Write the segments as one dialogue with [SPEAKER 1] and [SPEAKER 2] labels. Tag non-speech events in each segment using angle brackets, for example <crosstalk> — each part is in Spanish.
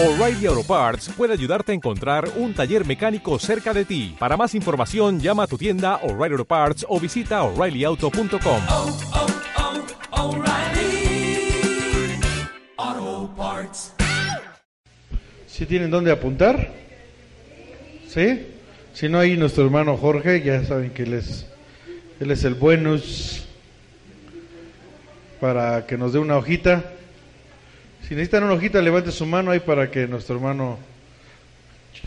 [SPEAKER 1] O'Reilly Auto Parts puede ayudarte a encontrar un taller mecánico cerca de ti. Para más información, llama a tu tienda O'Reilly Auto Parts o visita oreillyauto.com.
[SPEAKER 2] oh, oh.
[SPEAKER 3] ¿Sí tienen dónde apuntar? ¿Sí? Si no, ahí nuestro hermano Jorge, ya saben que él es, él es el buenos para que nos dé una hojita. Si necesitan una hojita, levante su mano ahí para que nuestro hermano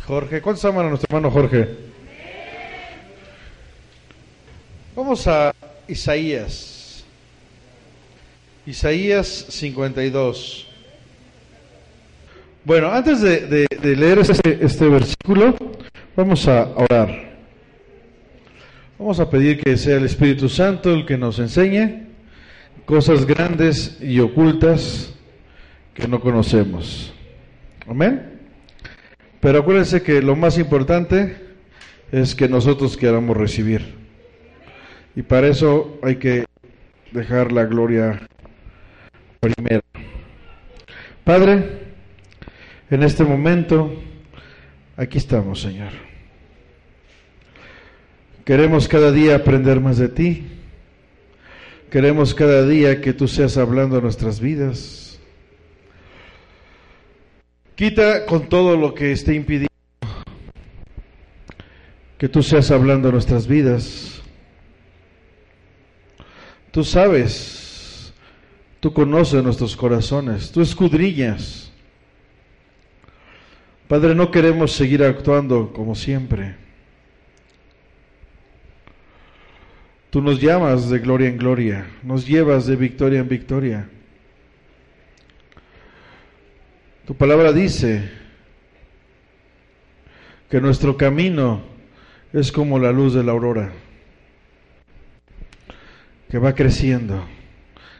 [SPEAKER 3] Jorge. ¿Cuántos aman a nuestro hermano Jorge? Vamos a Isaías. Isaías 52. Bueno, antes de, leer este, este versículo, vamos a orar. Vamos a pedir que sea el Espíritu Santo el que nos enseñe cosas grandes y ocultas que no conocemos. Amén. Pero acuérdense que lo más importante es que nosotros queramos recibir. Y para eso hay que dejar la gloria primero. Padre, en este momento, aquí estamos, Señor. Queremos cada día aprender más de ti. Queremos cada día que tú seas hablando a nuestras vidas. Quita con todo lo que esté impidiendo que tú seas hablando a nuestras vidas. Tú sabes, tú conoces nuestros corazones, tú escudriñas. Padre, no queremos seguir actuando como siempre. Tú nos llamas de gloria en gloria, nos llevas de victoria en victoria. Tu palabra dice que nuestro camino es como la luz de la aurora, que va creciendo,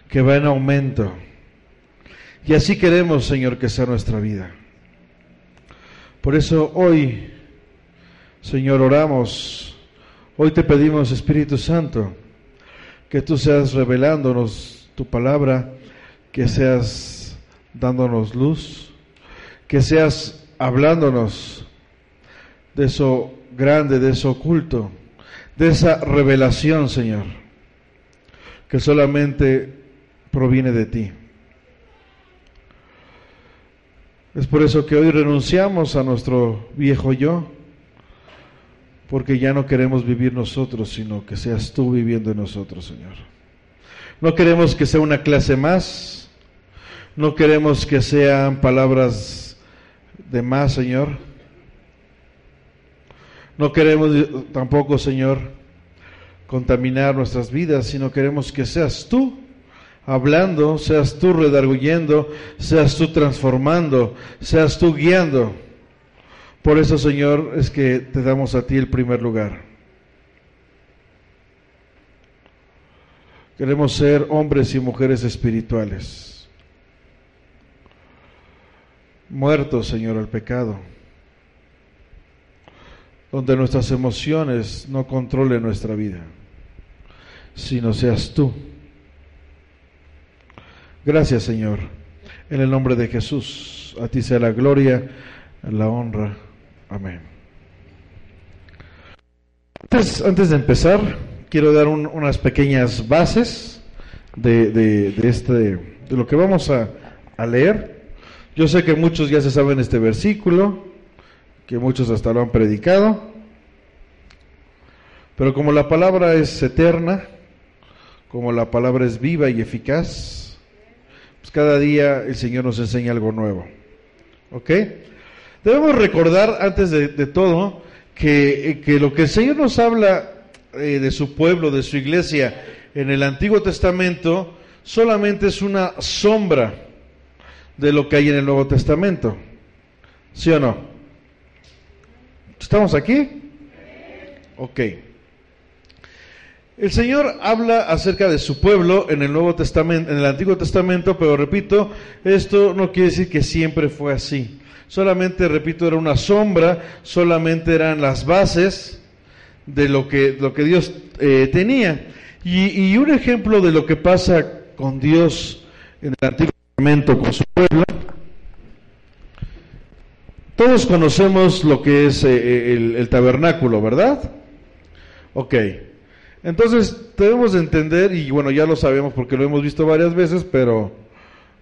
[SPEAKER 3] que va en aumento. Y así queremos, Señor, que sea nuestra vida. Por eso hoy, Señor, oramos, hoy te pedimos, Espíritu Santo, que tú seas revelándonos tu palabra, que seas dándonos luz, que seas hablándonos de eso grande, de eso oculto, de esa revelación, Señor, que solamente proviene de ti. Es por eso que hoy renunciamos a nuestro viejo yo, porque ya no queremos vivir nosotros, sino que seas tú viviendo en nosotros, Señor. No queremos que sea una clase más, no queremos que sean palabras de más, Señor. No queremos tampoco, Señor, contaminar nuestras vidas, sino queremos que seas tú hablando, seas tú redarguyendo, seas tú transformando, seas tú guiando. Por eso, Señor, es que te damos a ti el primer lugar. Queremos ser hombres y mujeres espirituales, muertos, Señor, al pecado, donde nuestras emociones no controlen nuestra vida, sino seas tú. Gracias, Señor. En el nombre de Jesús, a ti sea la gloria, la honra. Amén. Antes, antes de empezar, quiero dar un- unas pequeñas bases de, de- de este, de lo que vamos a, a leer. Yo sé que muchos ya se saben este versículo, que muchos hasta lo han predicado, pero como la palabra es eterna, como la palabra es viva y eficaz, pues cada día el Señor nos enseña algo nuevo. ¿Ok? Debemos recordar antes de, todo que, eh, que lo que el Señor nos habla eh, de su pueblo, de su iglesia en el Antiguo Testamento, solamente es una sombra de lo que hay en el Nuevo Testamento. ¿Sí o no? ¿Estamos aquí? Ok. El Señor habla acerca de su pueblo en el Nuevo Testamento, en el Antiguo Testamento, pero repito, esto no quiere decir que siempre fue así. Solamente, repito, era una sombra, solamente eran las bases de lo que, lo que Dios eh, tenía. Y, y un ejemplo de lo que pasa con Dios en el Antiguo con su pueblo Todos conocemos lo que es eh, el, el tabernáculo, ¿verdad? Ok. Entonces debemos de entender, y bueno, ya lo sabemos porque lo hemos visto varias veces, pero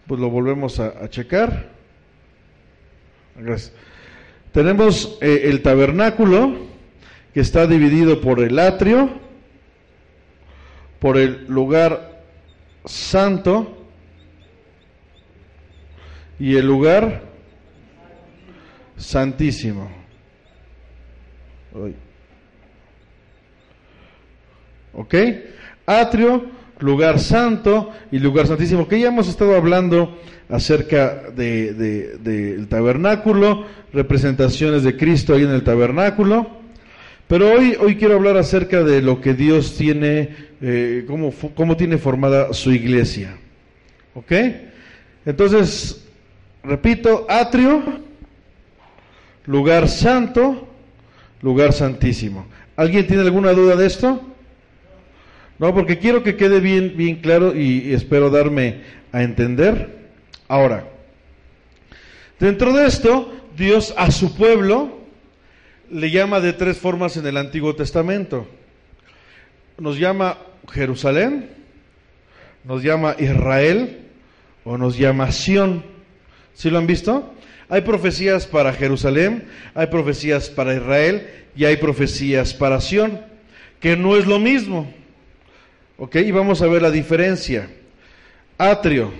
[SPEAKER 3] pues lo volvemos a, checar. Tenemos eh, el tabernáculo que está dividido por el atrio, por el lugar santo y el lugar santísimo. ¿Ok? Atrio, lugar santo y lugar santísimo, que ya hemos estado hablando acerca del de, de, tabernáculo, representaciones de Cristo ahí en el tabernáculo. Pero hoy, hoy quiero hablar acerca de lo que Dios tiene, eh, cómo, cómo tiene formada su iglesia. ¿Ok? Entonces, repito, atrio, lugar santo, lugar santísimo. ¿Alguien tiene alguna duda de esto? No, porque quiero que quede bien, bien claro y, espero darme a entender. Ahora, dentro de esto, Dios a su pueblo le llama de tres formas en el Antiguo Testamento. Nos llama Jerusalén, nos llama Israel o nos llama Sión. ¿Sí lo han visto? Hay profecías para Jerusalén, hay profecías para Israel y hay profecías para Sión, que no es lo mismo. ¿Ok? Y vamos a ver la diferencia. Atrio,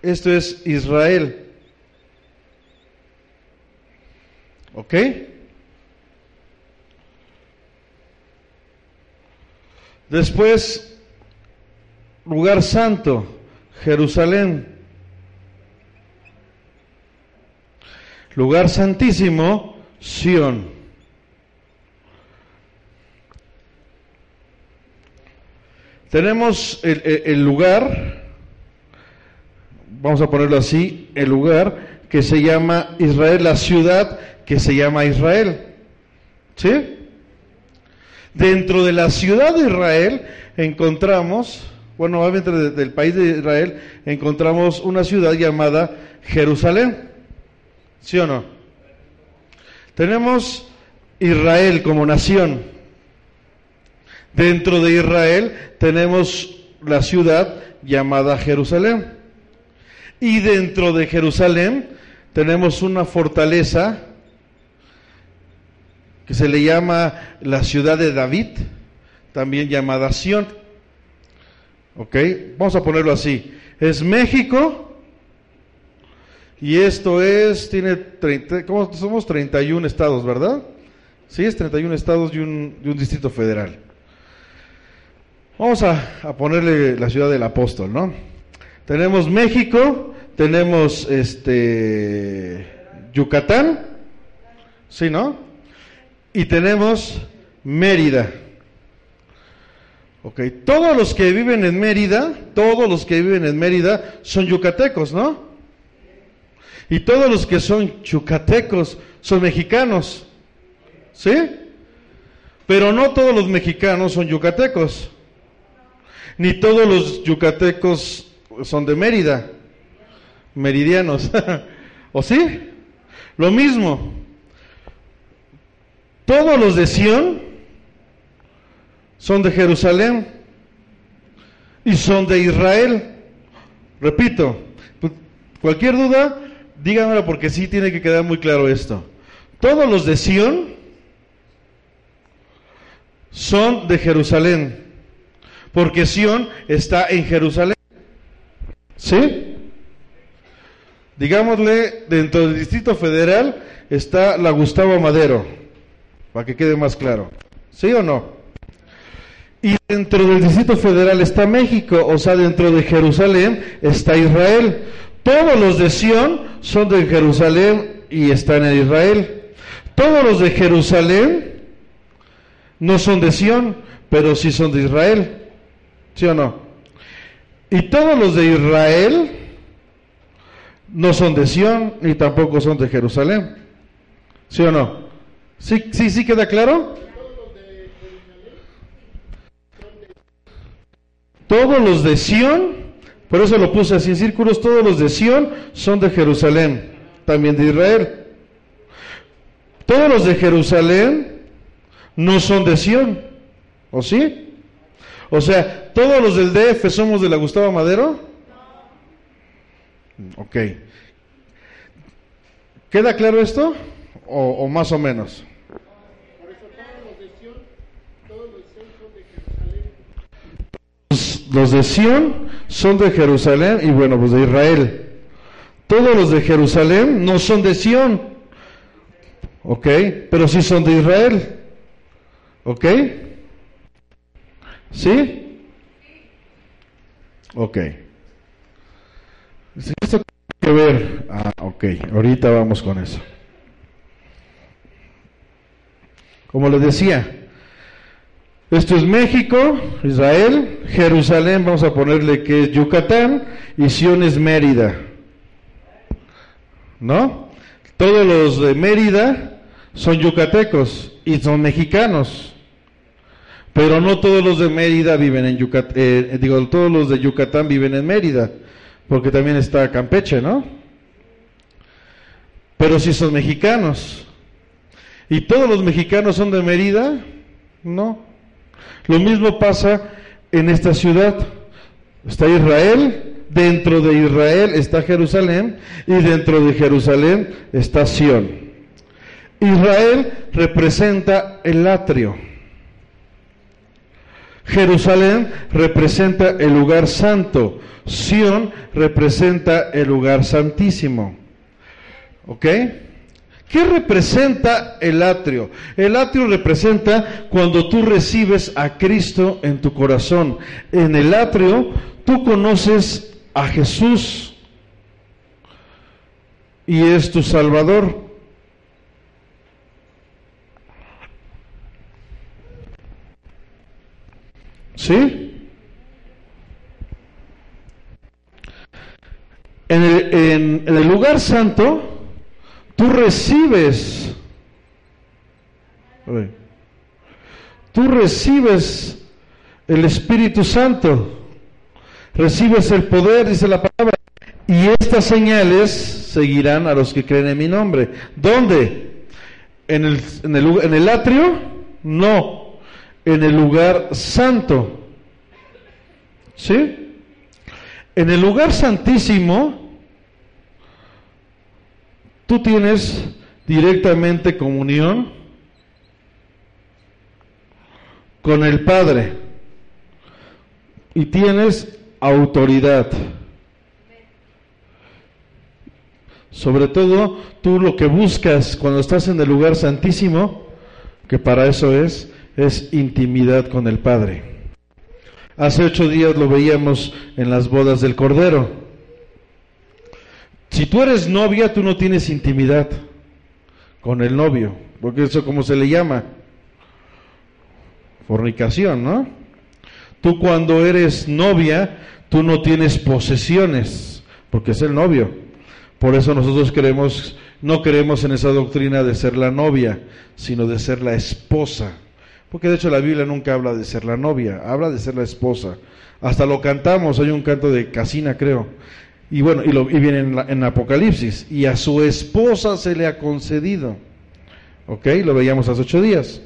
[SPEAKER 3] esto es Israel. ¿Ok? Después, lugar santo, Jerusalén. Lugar santísimo, Sión. Tenemos el, lugar, vamos a ponerlo así, el lugar que se llama Israel, la ciudad que se llama Israel. ¿Sí? Dentro de la ciudad de Israel encontramos, bueno, dentro del país de Israel encontramos una ciudad llamada Jerusalén. ¿Sí o no? Tenemos Israel como nación. Dentro de Israel tenemos la ciudad llamada Jerusalén. Y dentro de Jerusalén tenemos una fortaleza que se le llama la ciudad de David, también llamada Sión. ¿Ok? Vamos a ponerlo así. Es México y esto es, tiene 30, ¿cómo somos? 31 estados, ¿verdad? Sí, es 31 estados y un, y un distrito federal. Vamos a, a, ponerle la ciudad del apóstol, ¿no? Tenemos México, tenemos este Yucatán, ¿sí, no? Y tenemos Mérida. Ok, todos los que viven en Mérida, todos los que viven en Mérida son yucatecos, ¿no? Y todos los que son yucatecos son mexicanos, ¿sí? Pero no todos los mexicanos son yucatecos, ni todos los yucatecos son de Mérida, meridianos, <laughs> ¿o sí? Lo mismo. Todos los de Sión son de Jerusalén y son de Israel. Repito, cualquier duda, díganmela porque sí tiene que quedar muy claro esto. Todos los de Sión son de Jerusalén, porque Sión está en Jerusalén. ¿Sí? Digámosle, dentro del Distrito Federal está la Gustavo Madero para que quede más claro. ¿Sí o no? Y dentro del Distrito Federal está México, o sea, dentro de Jerusalén está Israel. Todos los de Sión son de Jerusalén y están en Israel. Todos los de Jerusalén no son de Sión, pero sí son de Israel. ¿Sí o no? Y todos los de Israel no son de Sión ni tampoco son de Jerusalén. ¿Sí o no? ¿Sí, sí, sí queda claro? Todos los de Sión, por eso lo puse así en círculos, todos los de Sión son de Jerusalén, también de Israel. Todos los de Jerusalén no son de Sión, ¿o sí? O sea, todos los del DF somos de la Gustavo Madero. Ok. ¿Queda claro esto? O, o más o menos. Los de Sión son de Jerusalén y bueno, pues de Israel. Todos los de Jerusalén no son de Sión, ¿ok? Pero sí son de Israel, ¿ok? ¿Sí? Ok. Esto tiene que ver, ah, ok, ahorita vamos con eso. Como les decía, esto es México, Israel, Jerusalén, vamos a ponerle que es Yucatán, y Sion es Mérida. ¿No? Todos los de Mérida son yucatecos y son mexicanos. Pero no todos los de Mérida viven en Yucatán, eh, digo, todos los de Yucatán viven en Mérida, porque también está Campeche, ¿no? Pero si son mexicanos. ¿Y todos los mexicanos son de Mérida? No. Lo mismo pasa en esta ciudad. Está Israel, dentro de Israel está Jerusalén y dentro de Jerusalén está Sión. Israel representa el atrio. Jerusalén representa el lugar santo. Sión representa el lugar santísimo. ¿Ok? ¿Qué representa el atrio? El atrio representa cuando tú recibes a Cristo en tu corazón. En el atrio tú conoces a Jesús y es tu Salvador. ¿Sí? En el, en, en el lugar santo, Tú recibes, tú recibes el Espíritu Santo, recibes el poder, dice la palabra, y estas señales seguirán a los que creen en mi nombre. ¿Dónde? ¿En el, en el, en el atrio? No, en el lugar santo. ¿Sí? En el lugar santísimo, Tú tienes directamente comunión con el Padre y tienes autoridad. Sobre todo, tú lo que buscas cuando estás en el lugar santísimo, que para eso es, es intimidad con el Padre. Hace ocho días lo veíamos en las bodas del Cordero. Si tú eres novia, tú no tienes intimidad con el novio, porque eso como se le llama fornicación, ¿no? Tú cuando eres novia, tú no tienes posesiones, porque es el novio. Por eso nosotros queremos, no creemos en esa doctrina de ser la novia, sino de ser la esposa. Porque de hecho la Biblia nunca habla de ser la novia, habla de ser la esposa. Hasta lo cantamos, hay un canto de Casina, creo, y bueno, y, lo, viene en, en, Apocalipsis. Y a su esposa se le ha concedido. ¿Ok? Lo veíamos hace ocho días.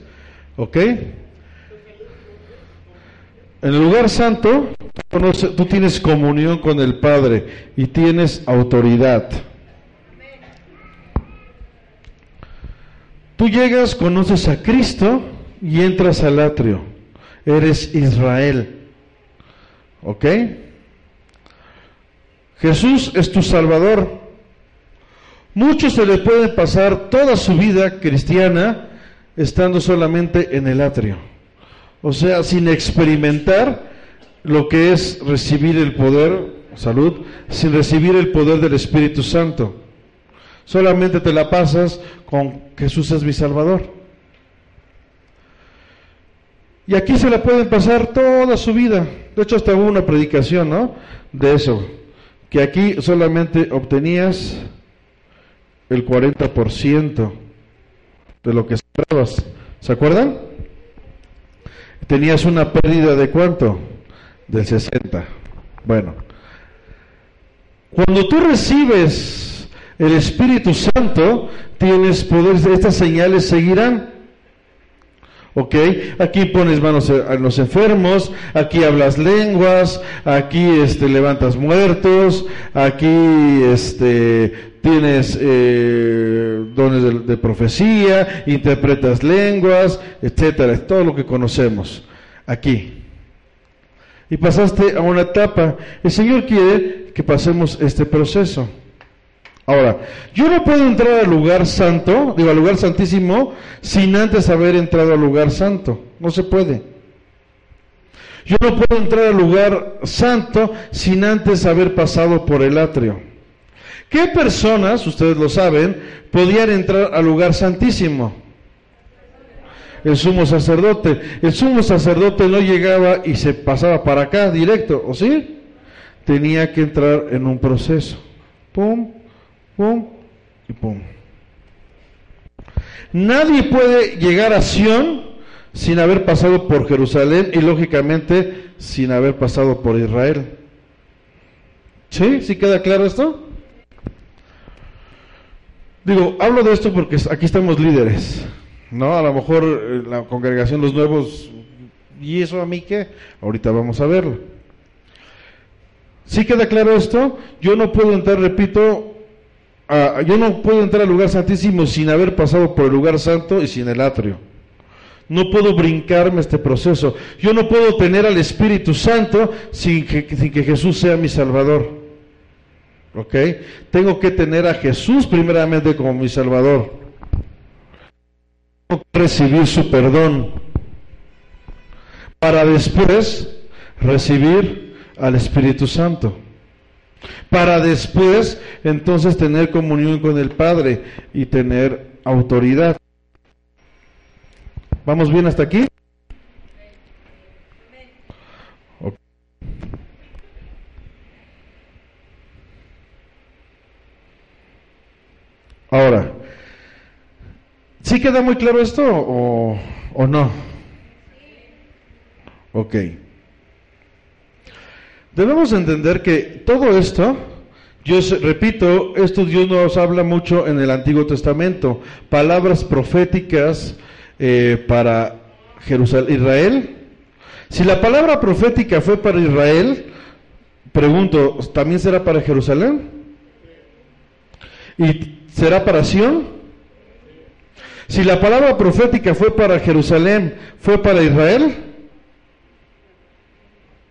[SPEAKER 3] ¿Ok? En el lugar santo, tú tienes comunión con el Padre y tienes autoridad. Tú llegas, conoces a Cristo y entras al atrio. Eres Israel. ¿Ok? Jesús es tu Salvador. Muchos se le pueden pasar toda su vida cristiana estando solamente en el atrio. O sea, sin experimentar lo que es recibir el poder, salud, sin recibir el poder del Espíritu Santo. Solamente te la pasas con Jesús es mi Salvador. Y aquí se la pueden pasar toda su vida. De hecho, hasta hubo una predicación, ¿no? De eso que aquí solamente obtenías el 40% de lo que esperabas. ¿Se acuerdan? Tenías una pérdida de cuánto? Del 60. Bueno, cuando tú recibes el Espíritu Santo, tienes poder, estas señales seguirán. ¿Ok? Aquí pones manos a los enfermos, aquí hablas lenguas, aquí este, levantas muertos, aquí este, tienes eh, dones de, de profecía, interpretas lenguas, etcétera, todo lo que conocemos aquí. Y pasaste a una etapa. El Señor quiere que pasemos este proceso. Ahora, yo no puedo entrar al lugar santo, digo al lugar santísimo, sin antes haber entrado al lugar santo. No se puede. Yo no puedo entrar al lugar santo sin antes haber pasado por el atrio. ¿Qué personas, ustedes lo saben, podían entrar al lugar santísimo? El sumo sacerdote. El sumo sacerdote no llegaba y se pasaba para acá directo, ¿o sí? Tenía que entrar en un proceso. Pum, pum y pum. Nadie puede llegar a Sión sin haber pasado por Jerusalén y lógicamente sin haber pasado por Israel. ¿Sí? ¿Sí queda claro esto? Digo, hablo de esto porque aquí estamos líderes, ¿no? A lo mejor eh, la congregación, los nuevos, ¿y eso a mí qué? Ahorita vamos a verlo. ¿Sí queda claro esto? Yo no puedo entrar, repito, a- yo no puedo entrar al lugar santísimo sin haber pasado por el lugar santo y sin el atrio. No puedo brincarme este proceso. Yo no puedo tener al Espíritu Santo sin que, sin que Jesús sea mi Salvador. ¿Ok? Tengo que tener a Jesús primeramente como mi Salvador. Tengo que recibir su perdón para después recibir al Espíritu Santo. Para después entonces tener comunión con el Padre y tener autoridad. ¿Vamos bien hasta aquí? Ahora, ¿sí queda muy claro esto o, o no? Ok. Debemos entender que todo esto, yo repito, esto Dios nos habla mucho en el Antiguo Testamento, palabras proféticas eh, para Jerusalén, Israel. Si la palabra profética fue para Israel, pregunto, ¿también será para Jerusalén? ¿Y será para Sión? Si la palabra profética fue para Jerusalén, ¿fue para Israel?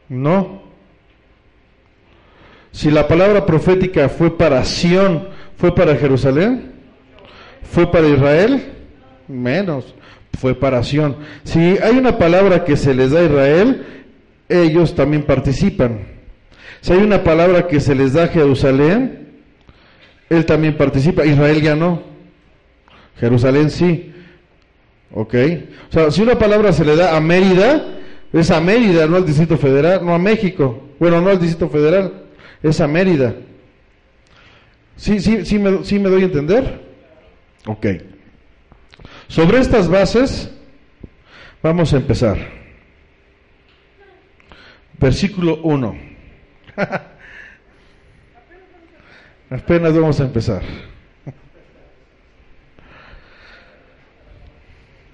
[SPEAKER 3] No. Si la palabra profética fue para Sión, ¿fue para Jerusalén? ¿Fue para Israel? Menos, fue para Sión. Si hay una palabra que se les da a Israel, ellos también participan. Si hay una palabra que se les da a Jerusalén, él también participa. Israel ya no. Jerusalén sí. ¿Ok? O sea, si una palabra se le da a Mérida, es a Mérida, no al Distrito Federal, no a México. Bueno, no al Distrito Federal, es a Mérida. ¿Sí, sí, sí, me, sí me doy a entender? Ok. Sobre estas bases, vamos a empezar. Versículo 1. <laughs> Apenas vamos a empezar.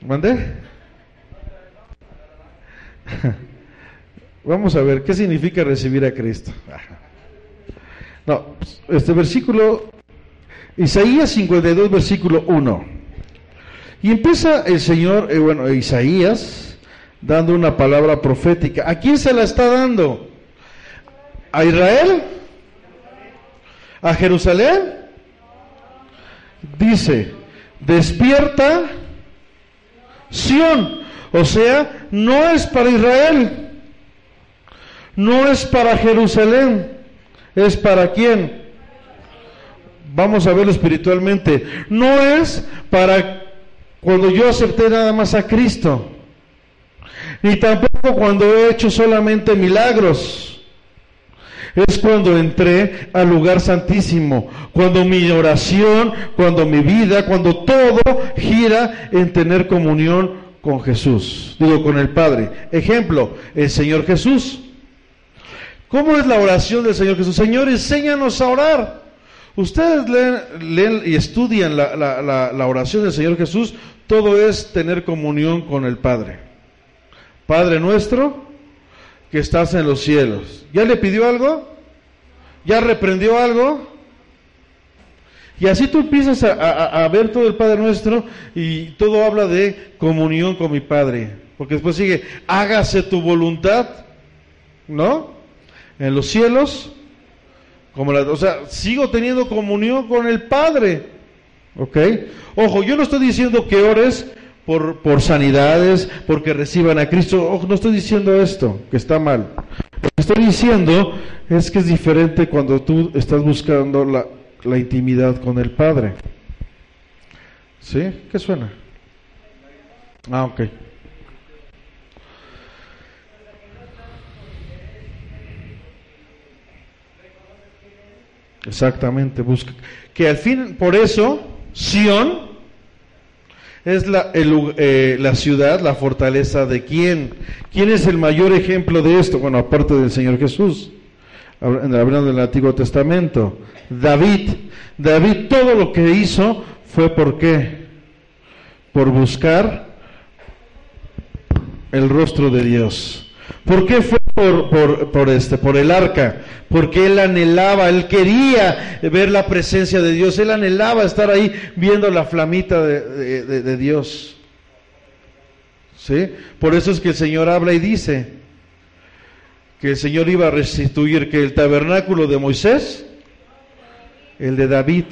[SPEAKER 3] ¿Mandé? <laughs> Vamos a ver, ¿qué significa recibir a Cristo? No, este versículo, Isaías 52, versículo 1. Y empieza el Señor, eh, bueno, Isaías, dando una palabra profética. ¿A quién se la está dando? ¿A Israel? ¿A Jerusalén? Dice, despierta Sión. O sea, no es para Israel, no es para Jerusalén, es para quién. Vamos a verlo espiritualmente. No es para cuando yo acepté nada más a Cristo, ni tampoco cuando he hecho solamente milagros. Es cuando entré al lugar santísimo, cuando mi oración, cuando mi vida, cuando todo gira en tener comunión con Jesús, digo con el Padre. Ejemplo, el Señor Jesús. ¿Cómo es la oración del Señor Jesús? Señor, enséñanos a orar. Ustedes leen, y estudian la, oración del Señor Jesús, todo es tener comunión con el Padre. Padre nuestro, que estás en los cielos. ¿Ya le pidió algo? ¿Ya reprendió algo? Y así tú empiezas a, a- a ver todo el Padre Nuestro y todo habla de comunión con mi Padre. Porque después sigue, hágase tu voluntad, ¿no? En los cielos, como la, o sea, sigo teniendo comunión con el Padre. ¿Ok? Ojo, yo no estoy diciendo que ores por, por sanidades, porque reciban a Cristo. Ojo, no estoy diciendo esto, que está mal. Lo que estoy diciendo es que es diferente cuando tú estás buscando la, la intimidad con el Padre. ¿Sí? ¿Qué suena? Ah, ok. Exactamente, busca. Que al fin, por eso, Sión es la, el eh, la ciudad, la fortaleza de quién. ¿Quién es el mayor ejemplo de esto? Bueno, aparte del Señor Jesús, hab- hablando del Antiguo Testamento. David. David todo lo que hizo fue por qué? Por buscar el rostro de Dios. ¿Por qué fue por, por, por este, por el arca? Porque él anhelaba, él quería ver la presencia de Dios, él anhelaba estar ahí viendo la flamita de, de- Dios. ¿Sí? Por eso es que el Señor habla y dice que el Señor iba a restituir que el tabernáculo de Moisés, el de David,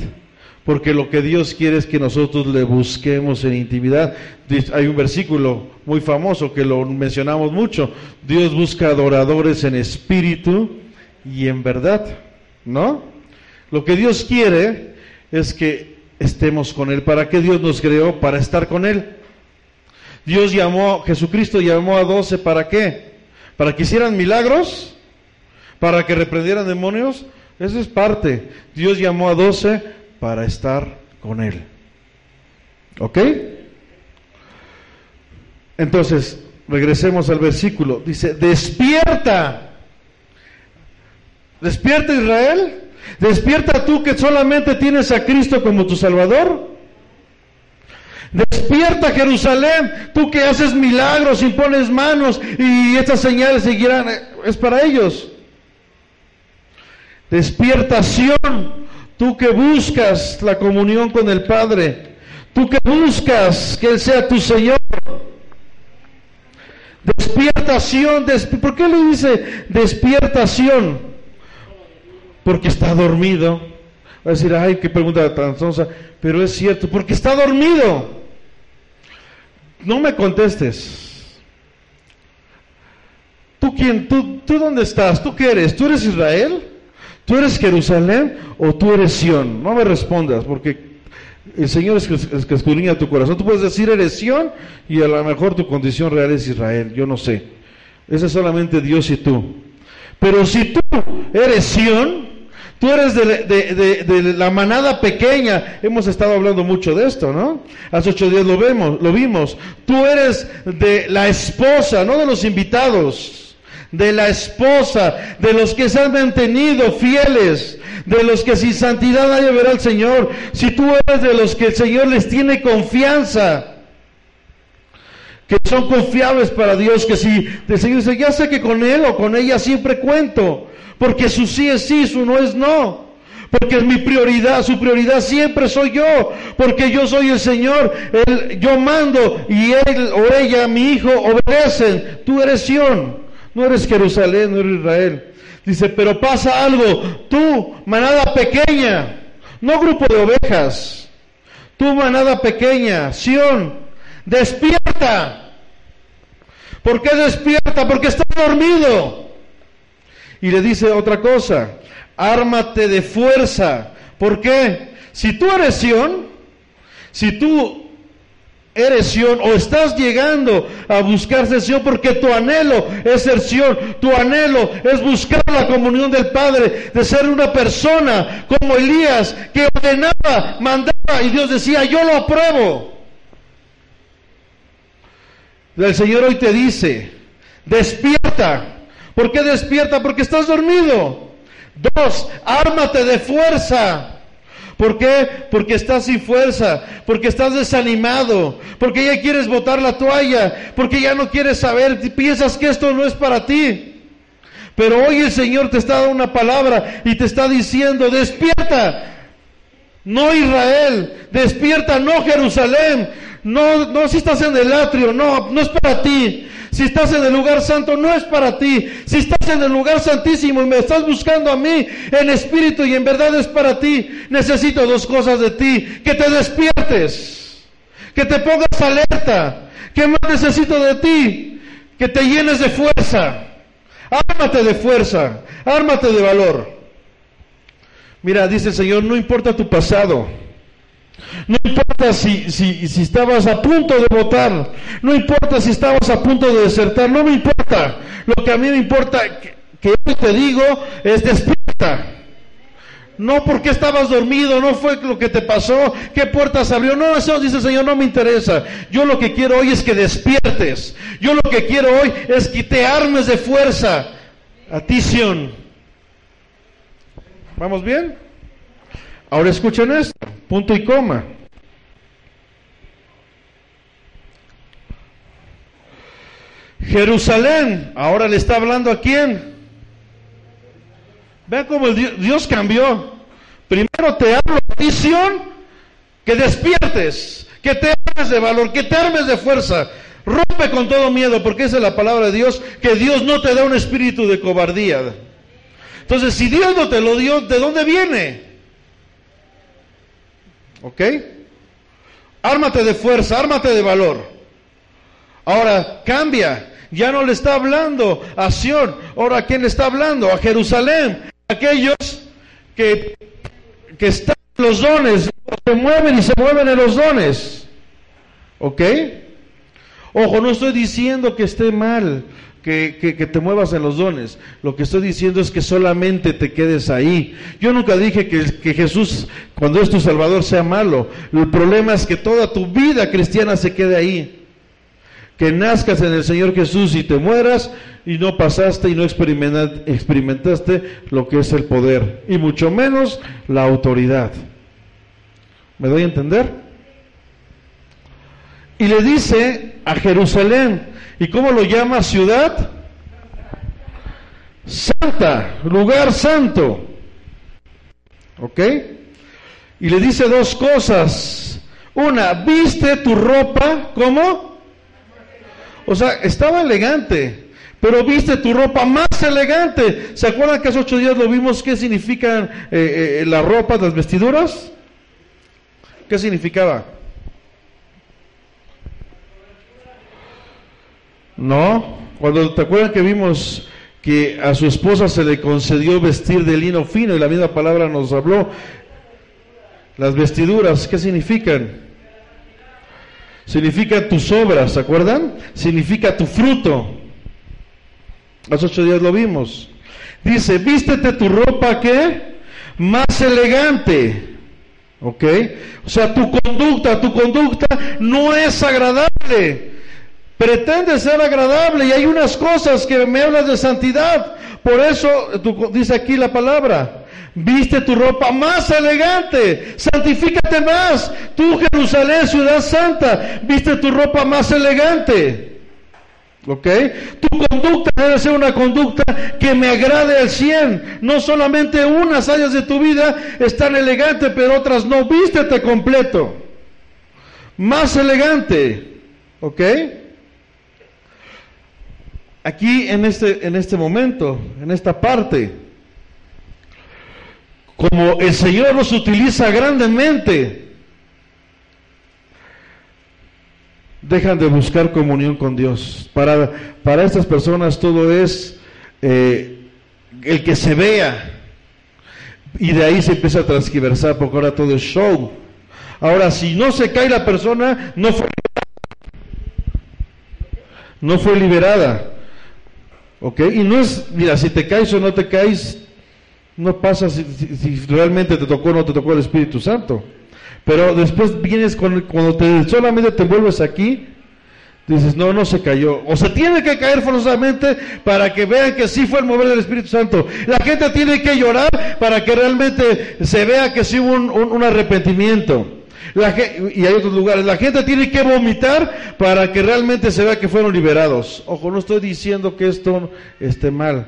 [SPEAKER 3] porque lo que Dios quiere es que nosotros le busquemos en intimidad. Hay un versículo muy famoso que lo mencionamos mucho. Dios busca adoradores en espíritu y en verdad, ¿no? Lo que Dios quiere es que estemos con Él. ¿Para qué Dios nos creó? Para estar con Él. Dios llamó, Jesucristo llamó a doce, ¿para qué? ¿Para que hicieran milagros? ¿Para que reprendieran demonios? Eso es parte. Dios llamó a doce para estar con Él. ¿Ok? Entonces, regresemos al versículo. Dice, despierta. Despierta Israel. Despierta tú que solamente tienes a Cristo como tu Salvador. Despierta Jerusalén, tú que haces milagros, impones manos y estas señales seguirán, es para ellos. Despierta Sión, tú que buscas la comunión con el Padre, tú que buscas que Él sea tu Señor. Despierta Sión, desp- ¿por qué le dice despierta Sión? Porque está dormido. Va a decir, ay, qué pregunta tan sonsa, pero es cierto, porque está dormido. No me contestes. ¿Tú quién? ¿Tú, ¿Tú dónde estás? ¿Tú qué eres? ¿Tú eres Israel? ¿Tú eres Jerusalén o tú eres Sión? No me respondas porque el Señor es que, es que tu corazón. Tú puedes decir eres Sión y a lo mejor tu condición real es Israel. Yo no sé. Ese es solamente Dios y tú. Pero si tú eres Sión, tú eres de la manada pequeña. Hemos estado hablando mucho de esto, ¿no? Hace ocho días lo vemos, lo vimos. Tú eres de la esposa, no de los invitados de la esposa, de los que se han mantenido fieles, de los que sin santidad nadie verá al Señor. Si tú eres de los que el Señor les tiene confianza, que son confiables para Dios, que si el Señor dice, ya sé que con Él o con ella siempre cuento, porque su sí es sí, su no es no. Porque es mi prioridad, su prioridad siempre soy yo, porque yo soy el Señor, yo mando y él o ella, mi hijo, obedecen. Tú eres no eres Jerusalén, no eres Israel. Dice, pero pasa algo, tú, manada pequeña, no grupo de ovejas, tú, manada pequeña, Sión, despierta. ¿Por qué despierta? Porque está dormido. Y le dice otra cosa, ármate de fuerza. ¿Por qué? Si tú eres Sión, si tú eres o estás llegando a buscar Sión porque tu anhelo es ser Sión, tu anhelo es buscar la comunión del Padre, de ser una persona como Elías que ordenaba, mandaba y Dios decía, yo lo apruebo. El Señor hoy te dice, despierta. ¿Por qué despierta? Porque estás dormido. Dos, ármate de fuerza. ¿Por qué? Porque estás sin fuerza, porque estás desanimado, porque ya quieres botar la toalla, porque ya no quieres saber, piensas que esto no es para ti. Pero hoy el Señor te está dando una palabra y te está diciendo, despierta, no Israel, despierta, no Jerusalén, no, no si estás en el atrio, no, no es para ti. Si estás en el lugar santo, no es para ti. Si estás en el lugar santísimo y me estás buscando a mí en espíritu y en verdad es para ti, necesito dos cosas de ti. Que te despiertes, que te pongas alerta. ¿Qué más necesito de ti? Que te llenes de fuerza. Ármate de fuerza, ármate de valor. Mira, dice el Señor, no importa tu pasado. No importa si, si, si, estabas a punto de votar, no importa si estabas a punto de desertar, no me importa. Lo que a mí me importa que, hoy te digo es despierta. No porque estabas dormido, no fue lo que te pasó, qué puertas abrió. No, eso dice el Señor, no me interesa. Yo lo que quiero hoy es que despiertes. Yo lo que quiero hoy es que te armes de fuerza. A ti, Sion. ¿Vamos bien? Ahora escuchen esto, punto y coma. Jerusalén, ahora le está hablando a quién? Vean cómo Dios, cambió. Primero te hablo a ti, que despiertes, que te armes de valor, que te armes de fuerza. Rompe con todo miedo, porque esa es la palabra de Dios, que Dios no te da un espíritu de cobardía. Entonces, si Dios no te lo dio, ¿de dónde viene? ¿Ok? Ármate de fuerza, ármate de valor. Ahora, cambia. Ya no le está hablando a Sión. Ahora, ¿a quién le está hablando? A Jerusalén. Aquellos que, que están en los dones, se mueven y se mueven en los dones. ¿Ok? Ojo, no estoy diciendo que esté mal que, que, te muevas en los dones. Lo que estoy diciendo es que solamente te quedes ahí. Yo nunca dije que, que, Jesús, cuando es tu Salvador, sea malo. El problema es que toda tu vida cristiana se quede ahí. Que nazcas en el Señor Jesús y te mueras y no pasaste y no experimentaste lo que es el poder. Y mucho menos la autoridad. ¿Me doy a entender? Y le dice a Jerusalén, ¿Y cómo lo llama ciudad? Santa, lugar santo. ¿Ok? Y le dice dos cosas. Una, viste tu ropa, ¿cómo? O sea, estaba elegante, pero viste tu ropa más elegante. ¿Se acuerdan que hace ocho días lo vimos qué significan eh, eh, las ropas, las vestiduras? ¿Qué significaba? No, cuando te acuerdas que vimos que a su esposa se le concedió vestir de lino fino y la misma palabra nos habló. Las vestiduras, ¿qué significan? Significan tus obras, ¿se acuerdan? Significa tu fruto. Hace ocho días lo vimos. Dice, vístete tu ropa que más elegante. ¿Ok? O sea, tu conducta, tu conducta no es agradable pretende ser agradable y hay unas cosas que me hablas de santidad. Por eso dice aquí la palabra, viste tu ropa más elegante, santifícate más. Tú Jerusalén, ciudad santa, viste tu ropa más elegante. ¿Ok? Tu conducta debe ser una conducta que me agrade al cien. No solamente unas áreas de tu vida están elegantes, pero otras no. Vístete completo. Más elegante. ¿Ok? aquí en este, en este momento, en esta parte, como el Señor nos utiliza grandemente, dejan de buscar comunión con Dios. Para, para estas personas todo es eh, el que se vea. Y de ahí se empieza a transgiversar porque ahora todo es show. Ahora, si no se cae la persona, no fue no fue liberada. ¿Ok? Y no es, mira, si te caes o no te caes, no pasa si, realmente te tocó o no te tocó el Espíritu Santo. Pero después vienes con, cuando te, solamente te vuelves aquí, Dices, no, no se cayó. O se tiene que caer forzosamente para que vean que sí fue el mover del Espíritu Santo. La gente tiene que llorar para que realmente se vea que sí hubo un, un- un arrepentimiento. La y hay otros lugares. La gente tiene que vomitar para que realmente se vea que fueron liberados. Ojo, no estoy diciendo que esto esté mal.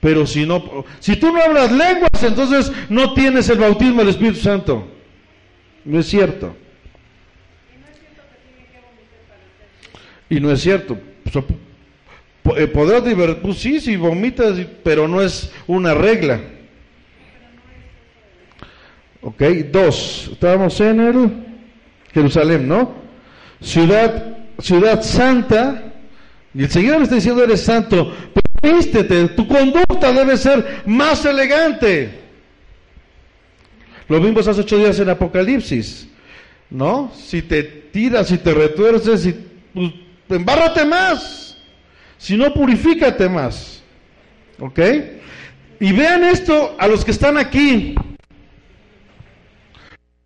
[SPEAKER 3] Pero si no, si tú no hablas lenguas, entonces no tienes el bautismo del Espíritu Santo. No es cierto. Y no es cierto. Eh, Podrás divertir, pues sí, si vomitas, pero no es una regla. Ok, dos. Estábamos en el Jerusalén, ¿no? Ciudad, ciudad santa. Y el Señor le está diciendo, eres santo, tu conducta debe ser más elegante. Lo vimos hace ocho días en Apocalipsis, ¿no? Si te tiras, si te retuerces, si, pues, embárrate más. Si no, purifícate más. ¿Ok? Y vean esto a los que están aquí.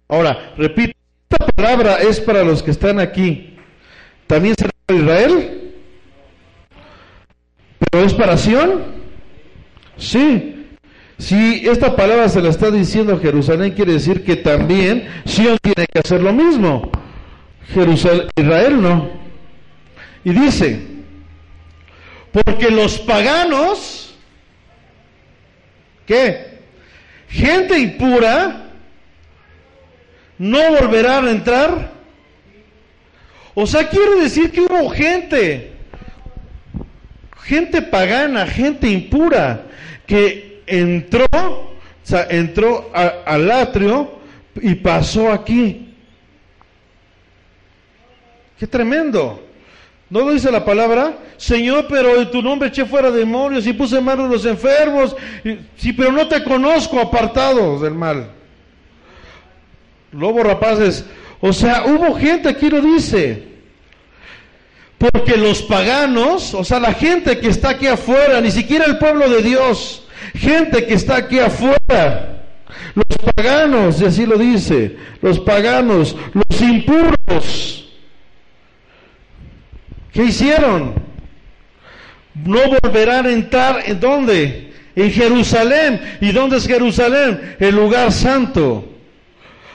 [SPEAKER 3] Ahora, repito, esta palabra es para los que están aquí. ¿También será para Israel? ¿Pero es para Sion? Sí. Si esta palabra se la está diciendo Jerusalén, quiere decir que también Sion tiene que hacer lo mismo. Jerusalén, Israel no. Y dice, porque los paganos, ¿qué? Gente impura, no volverán a entrar. O sea, quiere decir que hubo gente, gente pagana, gente impura, que entró, entró a- al atrio y pasó aquí. Qué tremendo. ¿No lo dice la palabra? Señor, pero en tu nombre eché fuera demonios y puse manos a los enfermos. Sí, pero no te conozco, apartados del mal. Lobo rapaces. O sea, hubo gente, aquí lo dice. Porque los paganos, o sea, la gente que está aquí afuera, ni siquiera el pueblo de Dios, gente que está aquí afuera, los paganos, y así lo dice, los paganos, los impuros, ¿qué hicieron? No volverán a entrar en dónde? En Jerusalén. ¿Y dónde es Jerusalén? El lugar santo.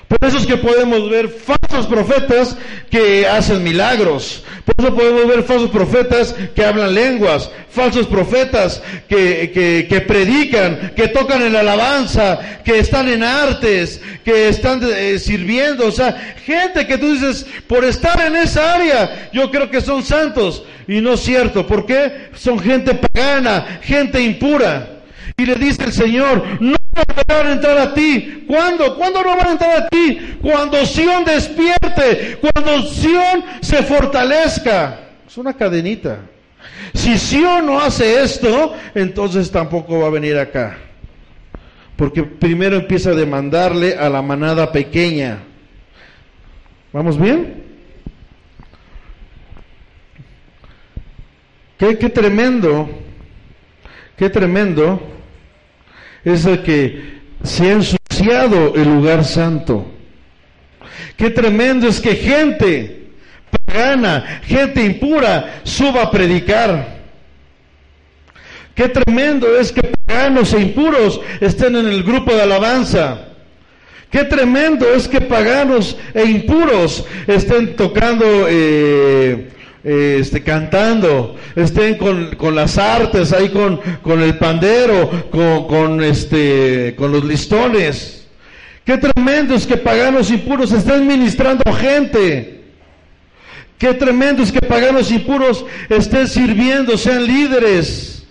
[SPEAKER 3] Por eso es que podemos ver falsos profetas que hacen milagros. Por eso podemos ver falsos profetas que hablan lenguas. Falsos profetas que, que, que predican, que tocan en la alabanza, que están en artes, que están eh, sirviendo. O sea, gente que tú dices, por estar en esa área, yo creo que son santos. Y no es cierto. ¿Por qué? Son gente pagana, gente impura. Y le dice el Señor, no van a entrar a ti. ¿Cuándo? ¿Cuándo no van a entrar a ti? Cuando Sión despierte, cuando Sión se fortalezca. Es una cadenita. Si Sión no hace esto, entonces tampoco va a venir acá. Porque primero empieza a demandarle a la manada pequeña. ¿Vamos bien? Qué, tremendo, qué tremendo es el que se ha ensuciado el lugar santo. Qué tremendo es que gente pagana, gente impura, suba a predicar. Qué tremendo es que paganos e impuros estén en el grupo de alabanza. Qué tremendo es que paganos e impuros estén tocando, eh, este, cantando, estén con, con las artes, ahí con, con el pandero, con, con, este, con los listones. Qué tremendo es que paganos impuros estén ministrando gente. Qué tremendo es que paganos impuros estén sirviendo, sean líderes.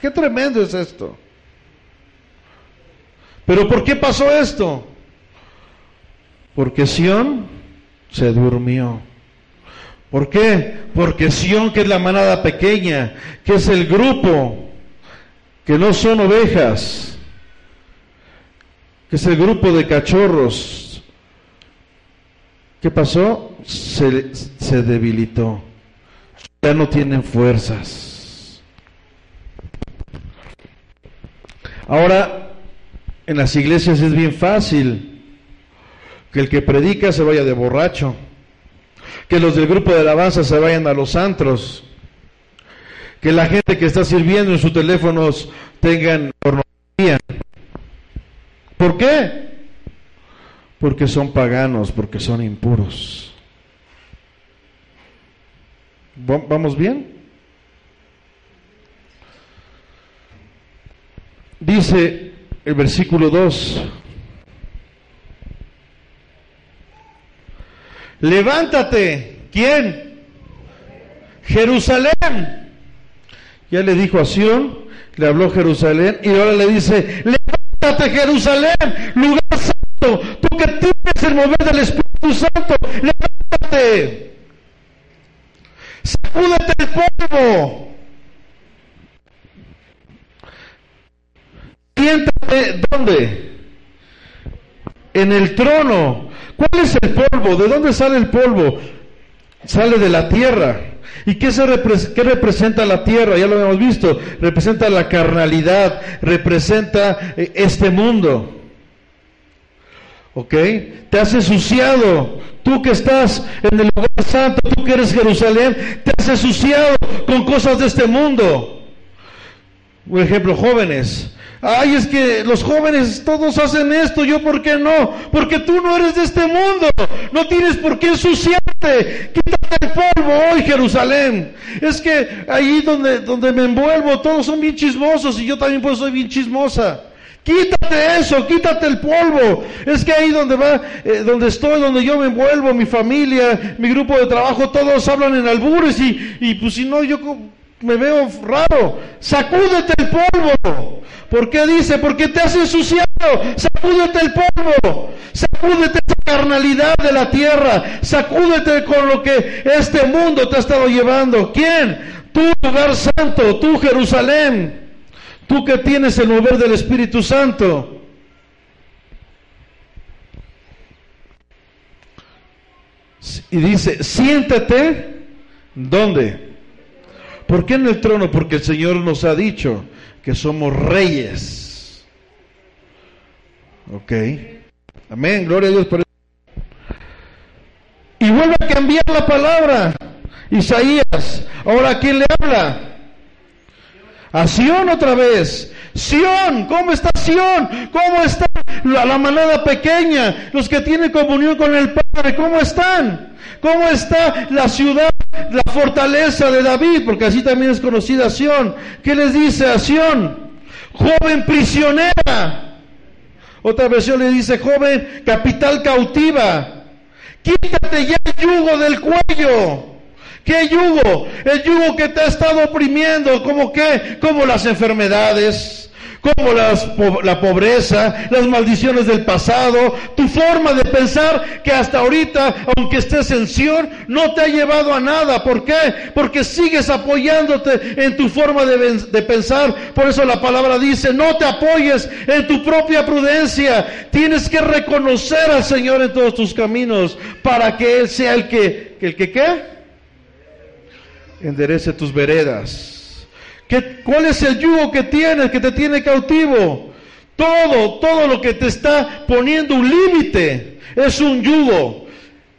[SPEAKER 3] Qué tremendo es esto. Pero ¿por qué pasó esto? Porque Sión se durmió. ¿Por qué? Porque Sión, que es la manada pequeña, que es el grupo, que no son ovejas, que es el grupo de cachorros, ¿qué pasó? Se, se debilitó. Ya no tienen fuerzas. Ahora, en las iglesias es bien fácil que el que predica se vaya de borracho, que los del grupo de alabanza se vayan a los antros, que la gente que está sirviendo en sus teléfonos tengan pornografía. ¿Por qué? Porque son paganos, porque son impuros. ¿Va- ¿Vamos bien? Dice el versículo 2. Levántate. ¿Quién? Jerusalén. Ya le dijo a Sión, le habló Jerusalén y ahora le dice, levántate Jerusalén, lugar santo, tú que tienes el mover del Espíritu Santo, levántate. Sacúdete el polvo. Siéntate, ¿dónde? En el trono. ¿Cuál es el polvo? ¿De dónde sale el polvo? Sale de la tierra. ¿Y qué, se representa la tierra? Ya lo hemos visto. Representa la carnalidad, representa eh, este mundo. ¿Ok? Te has ensuciado. Tú que estás en el lugar santo, tú que eres Jerusalén, te has ensuciado con cosas de este mundo. Por ejemplo, jóvenes. Ay, es que los jóvenes todos hacen esto, yo por qué no? Porque tú no eres de este mundo, no tienes por qué ensuciarte. Quítate el polvo hoy, Jerusalén. Es que ahí donde, donde me envuelvo, todos son bien chismosos y yo también pues soy bien chismosa. Quítate eso, quítate el polvo. Es que ahí donde va, eh, donde estoy, donde yo me envuelvo, mi familia, mi grupo de trabajo, todos hablan en albures y, y pues si no, yo me veo raro. Sacúdete el polvo. ¿Por qué dice? Porque te has ensuciado. Sacúdete el polvo. Sacúdete esa carnalidad de la tierra. Sacúdete con lo que este mundo te ha estado llevando. ¿Quién? Tu lugar santo, tú Jerusalén. Tú que tienes el mover del Espíritu Santo. Y dice, siéntate, ¿dónde? ¿Por qué en el trono? Porque el Señor nos ha dicho que somos reyes. Ok. Amén, gloria a Dios por eso. Y vuelve a cambiar la palabra. Isaías, ahora ¿a quién le habla? A otra vez. Sión, ¿cómo está Sión? ¿Cómo está la, la manada pequeña? Los que tienen comunión con el Padre, ¿cómo están? ¿Cómo está la ciudad, la fortaleza de David? Porque así también es conocida Sión. ¿Qué les dice a Sión? Joven prisionera. Otra versión le dice joven capital cautiva. Quítate ya el yugo del cuello. ¿Qué yugo? El yugo que te ha estado oprimiendo, como qué? Como las enfermedades, como las la pobreza, las maldiciones del pasado, tu forma de pensar que hasta ahorita, aunque estés en Sion, no te ha llevado a nada. ¿Por qué? Porque sigues apoyándote en tu forma de, de pensar. Por eso la palabra dice, no te apoyes en tu propia prudencia. Tienes que reconocer al Señor en todos tus caminos para que Él sea el que, el que qué? Enderece tus veredas. ¿Qué, ¿Cuál es el yugo que tienes, que te tiene cautivo? Todo, todo lo que te está poniendo un límite es un yugo.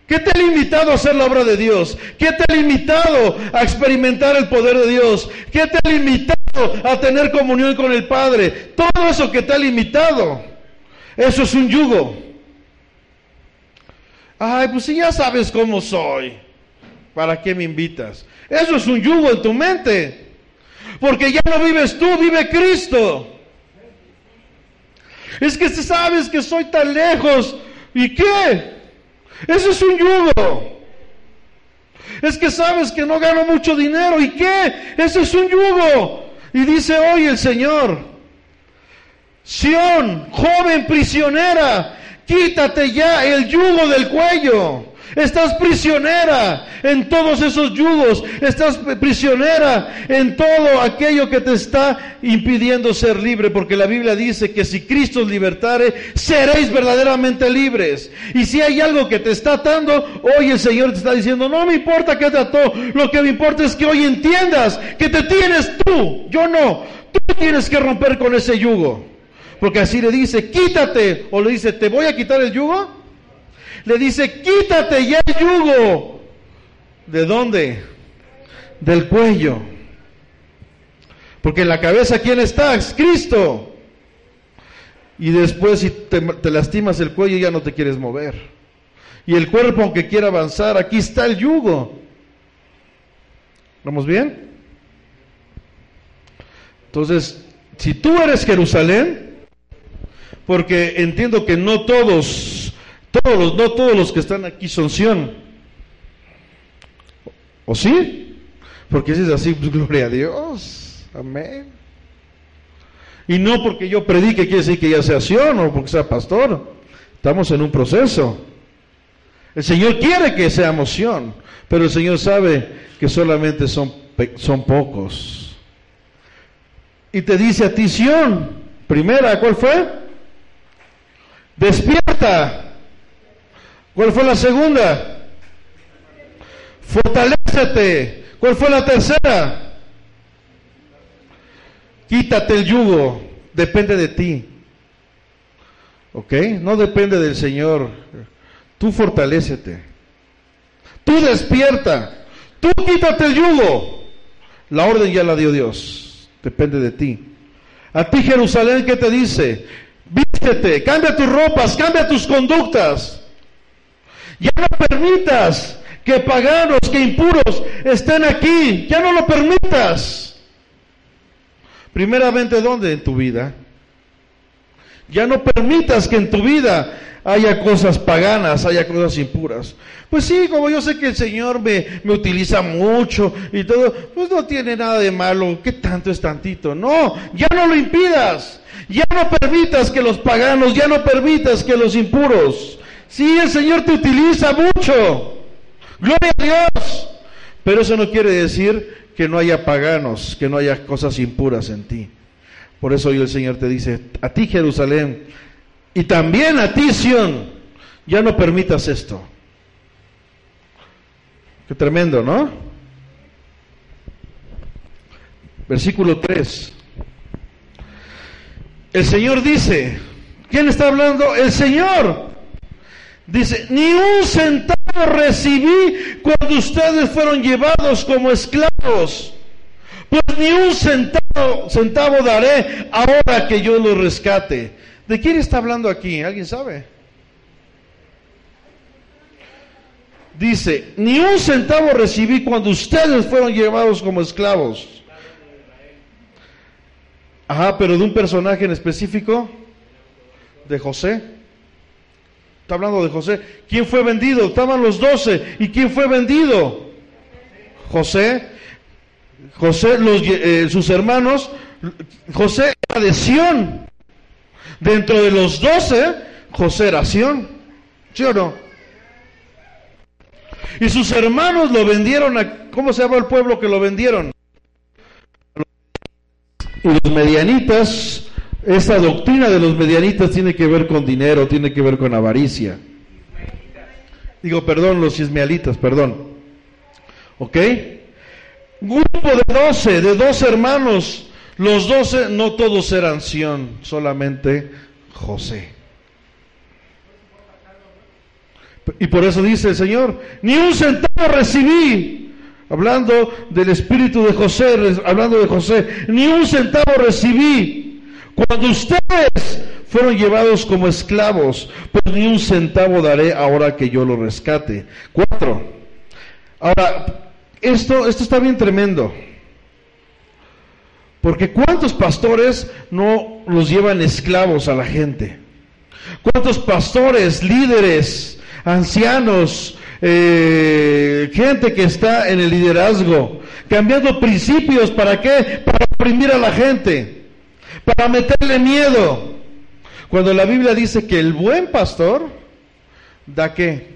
[SPEAKER 3] ¿Qué te ha limitado a hacer la obra de Dios? ¿Qué te ha limitado a experimentar el poder de Dios? ¿Qué te ha limitado a tener comunión con el Padre? Todo eso que te ha limitado, eso es un yugo. Ay, pues si ya sabes cómo soy, ¿para qué me invitas? Eso es un yugo en tu mente. Porque ya no vives tú, vive Cristo. Es que sabes que soy tan lejos, ¿y qué? Eso es un yugo. Es que sabes que no gano mucho dinero, ¿y qué? Eso es un yugo. Y dice hoy el Señor, Sión, joven prisionera, quítate ya el yugo del cuello. Estás prisionera en todos esos yugos. Estás prisionera en todo aquello que te está impidiendo ser libre. Porque la Biblia dice que si Cristo os libertare, seréis verdaderamente libres. Y si hay algo que te está atando, hoy el Señor te está diciendo, no me importa que te ató. Lo que me importa es que hoy entiendas que te tienes tú. Yo no. Tú tienes que romper con ese yugo. Porque así le dice, quítate. O le dice, te voy a quitar el yugo le dice, quítate ya el yugo. ¿De dónde? Del cuello. Porque en la cabeza, ¿quién está? Es Cristo. Y después, si te, te lastimas el cuello, ya no te quieres mover. Y el cuerpo, aunque quiera avanzar, aquí está el yugo. ¿Vamos bien? Entonces, si tú eres Jerusalén, porque entiendo que no todos, todos los, no todos los que están aquí son Sión. ¿O sí? Porque si es así, pues gloria a Dios. Amén. Y no porque yo predique quiere decir que ya sea Sión o porque sea pastor. Estamos en un proceso. El Señor quiere que seamos Sión, pero el Señor sabe que solamente son, son pocos. Y te dice a ti, Sión, primera, ¿cuál fue? Despierta. ¿Cuál fue la segunda? Fortalécete. ¿Cuál fue la tercera? Quítate el yugo. Depende de ti. ¿Ok? No depende del Señor. Tú fortalécete. Tú despierta. Tú quítate el yugo. La orden ya la dio Dios. Depende de ti. A ti Jerusalén, ¿qué te dice? Vístete, cambia tus ropas, cambia tus conductas. Ya no permitas que paganos, que impuros estén aquí. Ya no lo permitas. Primeramente, ¿dónde en tu vida? Ya no permitas que en tu vida haya cosas paganas, haya cosas impuras. Pues sí, como yo sé que el Señor me, me utiliza mucho y todo, pues no tiene nada de malo. ¿Qué tanto es tantito? No, ya no lo impidas. Ya no permitas que los paganos, ya no permitas que los impuros. Sí, el Señor te utiliza mucho. Gloria a Dios. Pero eso no quiere decir que no haya paganos, que no haya cosas impuras en ti. Por eso hoy el Señor te dice, a ti Jerusalén, y también a ti Sión, ya no permitas esto. Qué tremendo, ¿no? Versículo 3. El Señor dice, ¿quién está hablando? El Señor. Dice, ni un centavo recibí cuando ustedes fueron llevados como esclavos. Pues ni un centavo, daré ahora que yo los rescate. ¿De quién está hablando aquí? ¿Alguien sabe? Dice, ni un centavo recibí cuando ustedes fueron llevados como esclavos. Ajá, pero de un personaje en específico, de José. Está hablando de José. ¿Quién fue vendido? Estaban los doce. ¿Y quién fue vendido? José. José, eh, sus hermanos. José era de Sión. Dentro de los doce, José era Sión. ¿Sí o no? Y sus hermanos lo vendieron a... ¿Cómo se llama el pueblo que lo vendieron? Y los medianitas, esta doctrina de los medianitas tiene que ver con dinero, tiene que ver con avaricia. Digo, perdón, los ismaelitas, perdón. ¿Ok? Grupo de doce, de dos hermanos. Los doce, no todos eran Sión, solamente José. Y por eso dice el Señor, ni un centavo recibí. Hablando del espíritu de José, hablando de José, ni un centavo recibí. Cuando ustedes fueron llevados como esclavos, pues ni un centavo daré ahora que yo lo rescate. Cuatro. Ahora, esto, esto está bien tremendo. Porque ¿cuántos pastores no los llevan esclavos a la gente? ¿Cuántos pastores, líderes, ancianos, eh, gente que está en el liderazgo, cambiando principios, ¿para qué? Para oprimir a la gente, para meterle miedo. Cuando la Biblia dice que el buen pastor da qué?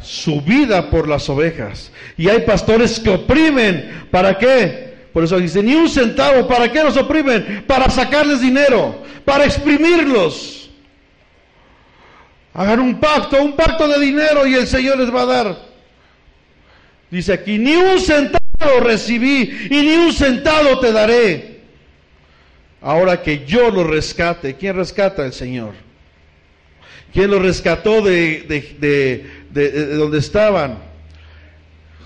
[SPEAKER 3] Su vida por las ovejas. Y hay pastores que oprimen, ¿para qué? Por eso dice, ni un centavo, ¿para qué los oprimen? Para sacarles dinero, para exprimirlos. Hagan un pacto, un pacto de dinero y el Señor les va a dar. Dice aquí, ni un centavo recibí y ni un centavo te daré. Ahora que yo lo rescate, ¿quién rescata? El Señor. ¿Quién lo rescató de, de, de, de donde estaban?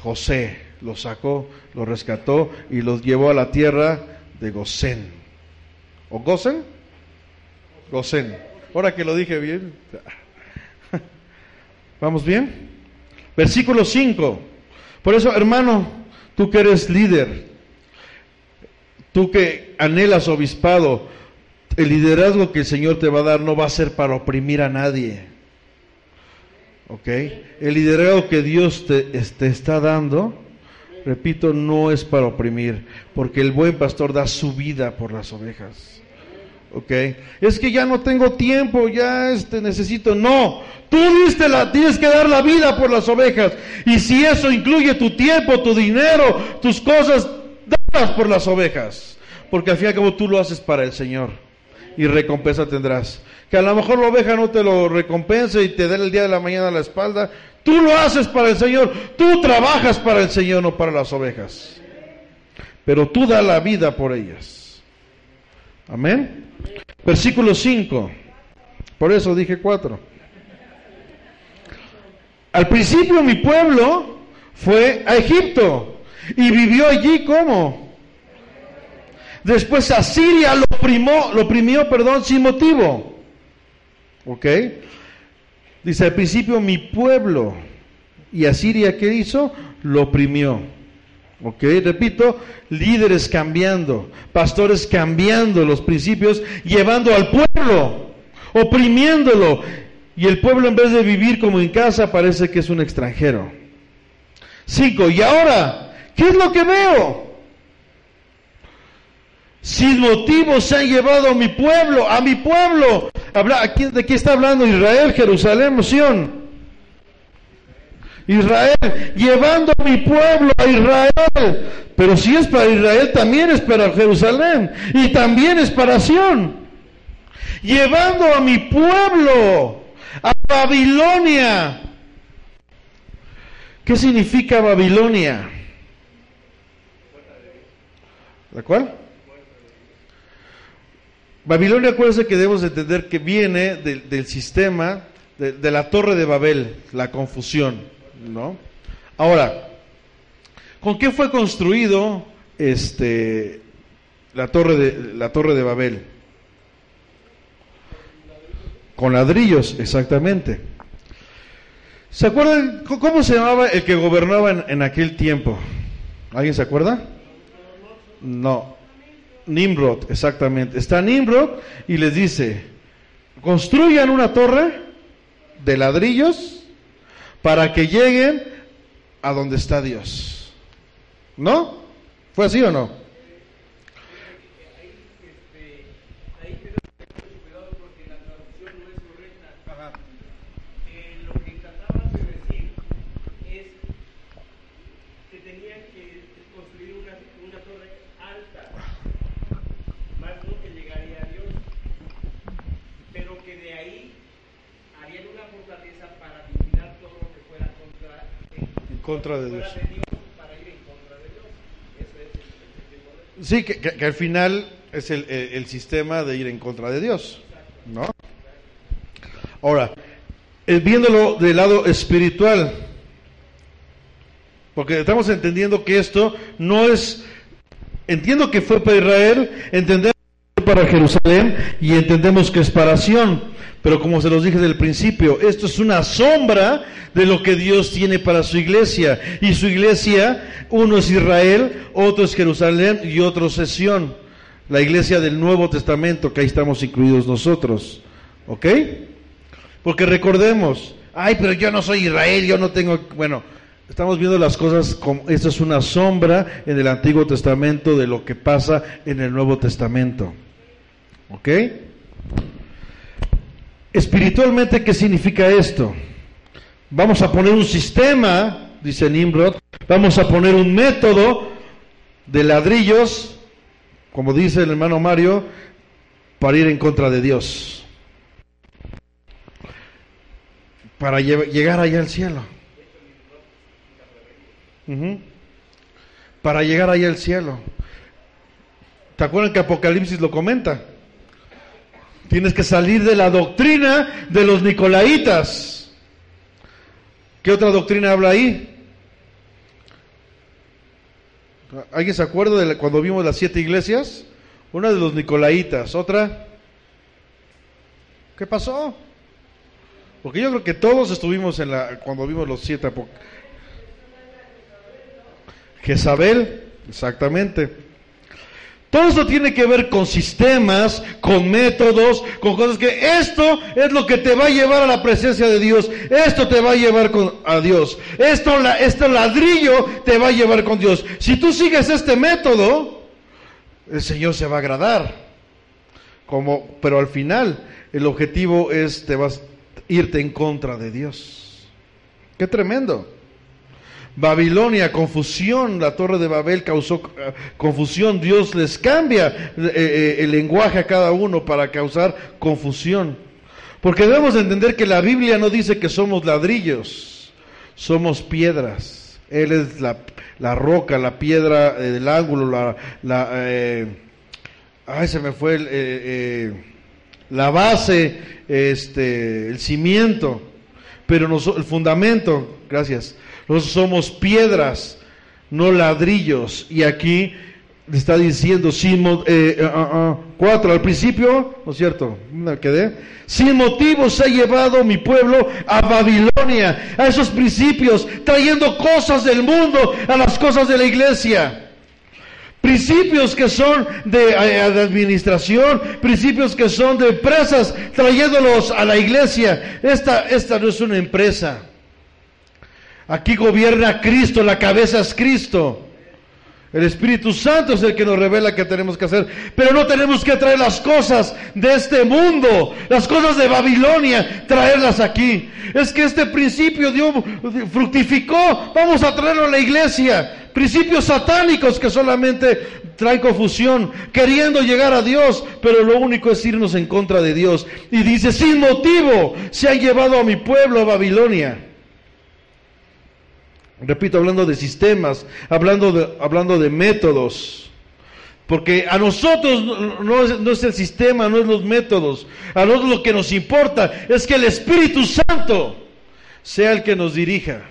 [SPEAKER 3] José los sacó, los rescató y los llevó a la tierra de Gosén. ¿O Gosen? Gosén. Ahora que lo dije bien. <laughs> ¿Vamos bien? Versículo 5. Por eso, hermano, tú que eres líder, tú que anhelas obispado, el liderazgo que el Señor te va a dar no va a ser para oprimir a nadie. ¿Ok? El liderazgo que Dios te, te está dando, repito, no es para oprimir, porque el buen pastor da su vida por las ovejas. ¿Ok? Es que ya no tengo tiempo, ya este, necesito. No, tú diste la, tienes que dar la vida por las ovejas. Y si eso incluye tu tiempo, tu dinero, tus cosas, por las ovejas. Porque al fin y al cabo tú lo haces para el Señor. Y recompensa tendrás. Que a lo mejor la oveja no te lo recompense y te dé el día de la mañana la espalda. Tú lo haces para el Señor. Tú trabajas para el Señor, no para las ovejas. Pero tú da la vida por ellas. Amén. Versículo 5. Por eso dije 4. Al principio mi pueblo fue a Egipto y vivió allí como. Después Asiria lo primó, lo oprimió, perdón, sin motivo. ¿Ok? Dice al principio mi pueblo y Asiria ¿qué hizo? Lo oprimió. ¿Ok? Repito, líderes cambiando, pastores cambiando los principios, llevando al pueblo, oprimiéndolo. Y el pueblo en vez de vivir como en casa parece que es un extranjero. Cinco, y ahora, ¿qué es lo que veo? Sin motivo se han llevado a mi pueblo, a mi pueblo. ¿De qué está hablando Israel, Jerusalén, Sion? Israel, llevando a mi pueblo a Israel. Pero si es para Israel, también es para Jerusalén y también es para Sion. Llevando a mi pueblo a Babilonia. ¿Qué significa Babilonia? ¿La cual? Babilonia, acuérdense que debemos entender que viene del, sistema de, la torre de Babel, la confusión, ¿no? Ahora, ¿con qué fue construido este, la, torre de, la torre de Babel? Con ladrillos, exactamente. ¿Se acuerdan cómo se llamaba el que gobernaba en aquel tiempo? ¿Alguien se acuerda? No, Nimrod, exactamente. Está Nimrod y les dice, construyan una torre de ladrillos para que lleguen a donde está Dios. ¿No? ¿Fue así o no? Contra de Dios. Sí, que, al final es el, sistema de ir en contra de Dios, ¿no? Ahora, viéndolo del lado espiritual, porque estamos entendiendo que esto no es, entiendo que fue para Israel, entendemos que fue para Jerusalén y entendemos que es para Sion. Pero como se los dije desde el principio, esto es una sombra de lo que Dios tiene para su iglesia. Y su iglesia, uno es Israel, otro es Jerusalén y otro es Sesión. La iglesia del Nuevo Testamento, que ahí estamos incluidos nosotros. ¿Ok? Porque recordemos, ay, pero yo no soy Israel, yo no tengo... Bueno, estamos viendo las cosas como... Esto es una sombra en el Antiguo Testamento de lo que pasa en el Nuevo Testamento. ¿Ok? Espiritualmente, ¿qué significa esto? Vamos a poner un sistema, dice Nimrod, vamos a poner un método de ladrillos, como dice el hermano Mario, para ir en contra de Dios. Para llegar allá al cielo. Para llegar allá al cielo. ¿Te acuerdan que Apocalipsis lo comenta? Tienes que salir de la doctrina de los nicolaitas. ¿Qué otra doctrina habla ahí? ¿Alguien se acuerda de cuando vimos las siete iglesias? Una de los Nicolaitas, otra. ¿Qué pasó? Porque yo creo que todos estuvimos en la cuando vimos los siete Jezabel, exactamente. Todo eso tiene que ver con sistemas, con métodos, con cosas que esto es lo que te va a llevar a la presencia de Dios. Esto te va a llevar a Dios. Esto, este ladrillo te va a llevar con Dios. Si tú sigues este método, el Señor se va a agradar. Como, pero al final, el objetivo es te vas irte en contra de Dios. Qué tremendo. Babilonia, confusión, la torre de Babel causó eh, confusión, Dios les cambia eh, eh, el lenguaje a cada uno para causar confusión. Porque debemos de entender que la Biblia no dice que somos ladrillos, somos piedras. Él es la, la roca, la piedra del ángulo, la, la ay, se me fue el, la base, este, el cimiento, pero nos- el fundamento, gracias. Nosotros somos piedras, no ladrillos. Y aquí está diciendo, sin mo- eh, ah, ah, cuatro, al principio, ¿no es cierto? Sin motivo se ha llevado mi pueblo a Babilonia, a esos principios, trayendo cosas del mundo a las cosas de la iglesia. Principios que son de, eh, administración, principios que son de empresas, trayéndolos a la iglesia. Esta, esta no es una empresa. Aquí gobierna Cristo, la cabeza es Cristo. El Espíritu Santo es el que nos revela qué tenemos que hacer. Pero no tenemos que traer las cosas de este mundo, las cosas de Babilonia, traerlas aquí. Es que este principio dio, fructificó. Vamos a traerlo a la iglesia. Principios satánicos que solamente traen confusión, queriendo llegar a Dios, pero lo único es irnos en contra de Dios. Y dice, sin motivo, se han llevado a mi pueblo a Babilonia. Repito, hablando de sistemas, hablando de, hablando de métodos. Porque a nosotros no, es, no es el sistema, no es los métodos. A nosotros lo que nos importa es que el Espíritu Santo sea el que nos dirija.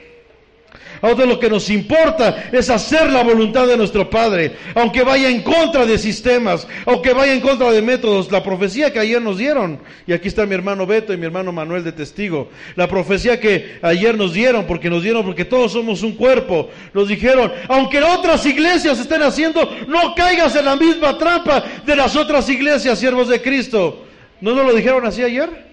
[SPEAKER 3] A nosotros lo que nos importa es hacer la voluntad de nuestro Padre, aunque vaya en contra de sistemas, aunque vaya en contra de métodos. La profecía que ayer nos dieron, y aquí está mi hermano Beto y mi hermano Manuel de testigo, la profecía que ayer nos dieron, porque nos dieron, porque todos somos un cuerpo, nos dijeron, aunque otras iglesias estén haciendo, no caigas en la misma trampa de las otras iglesias, siervos de Cristo. ¿No nos lo dijeron así ayer?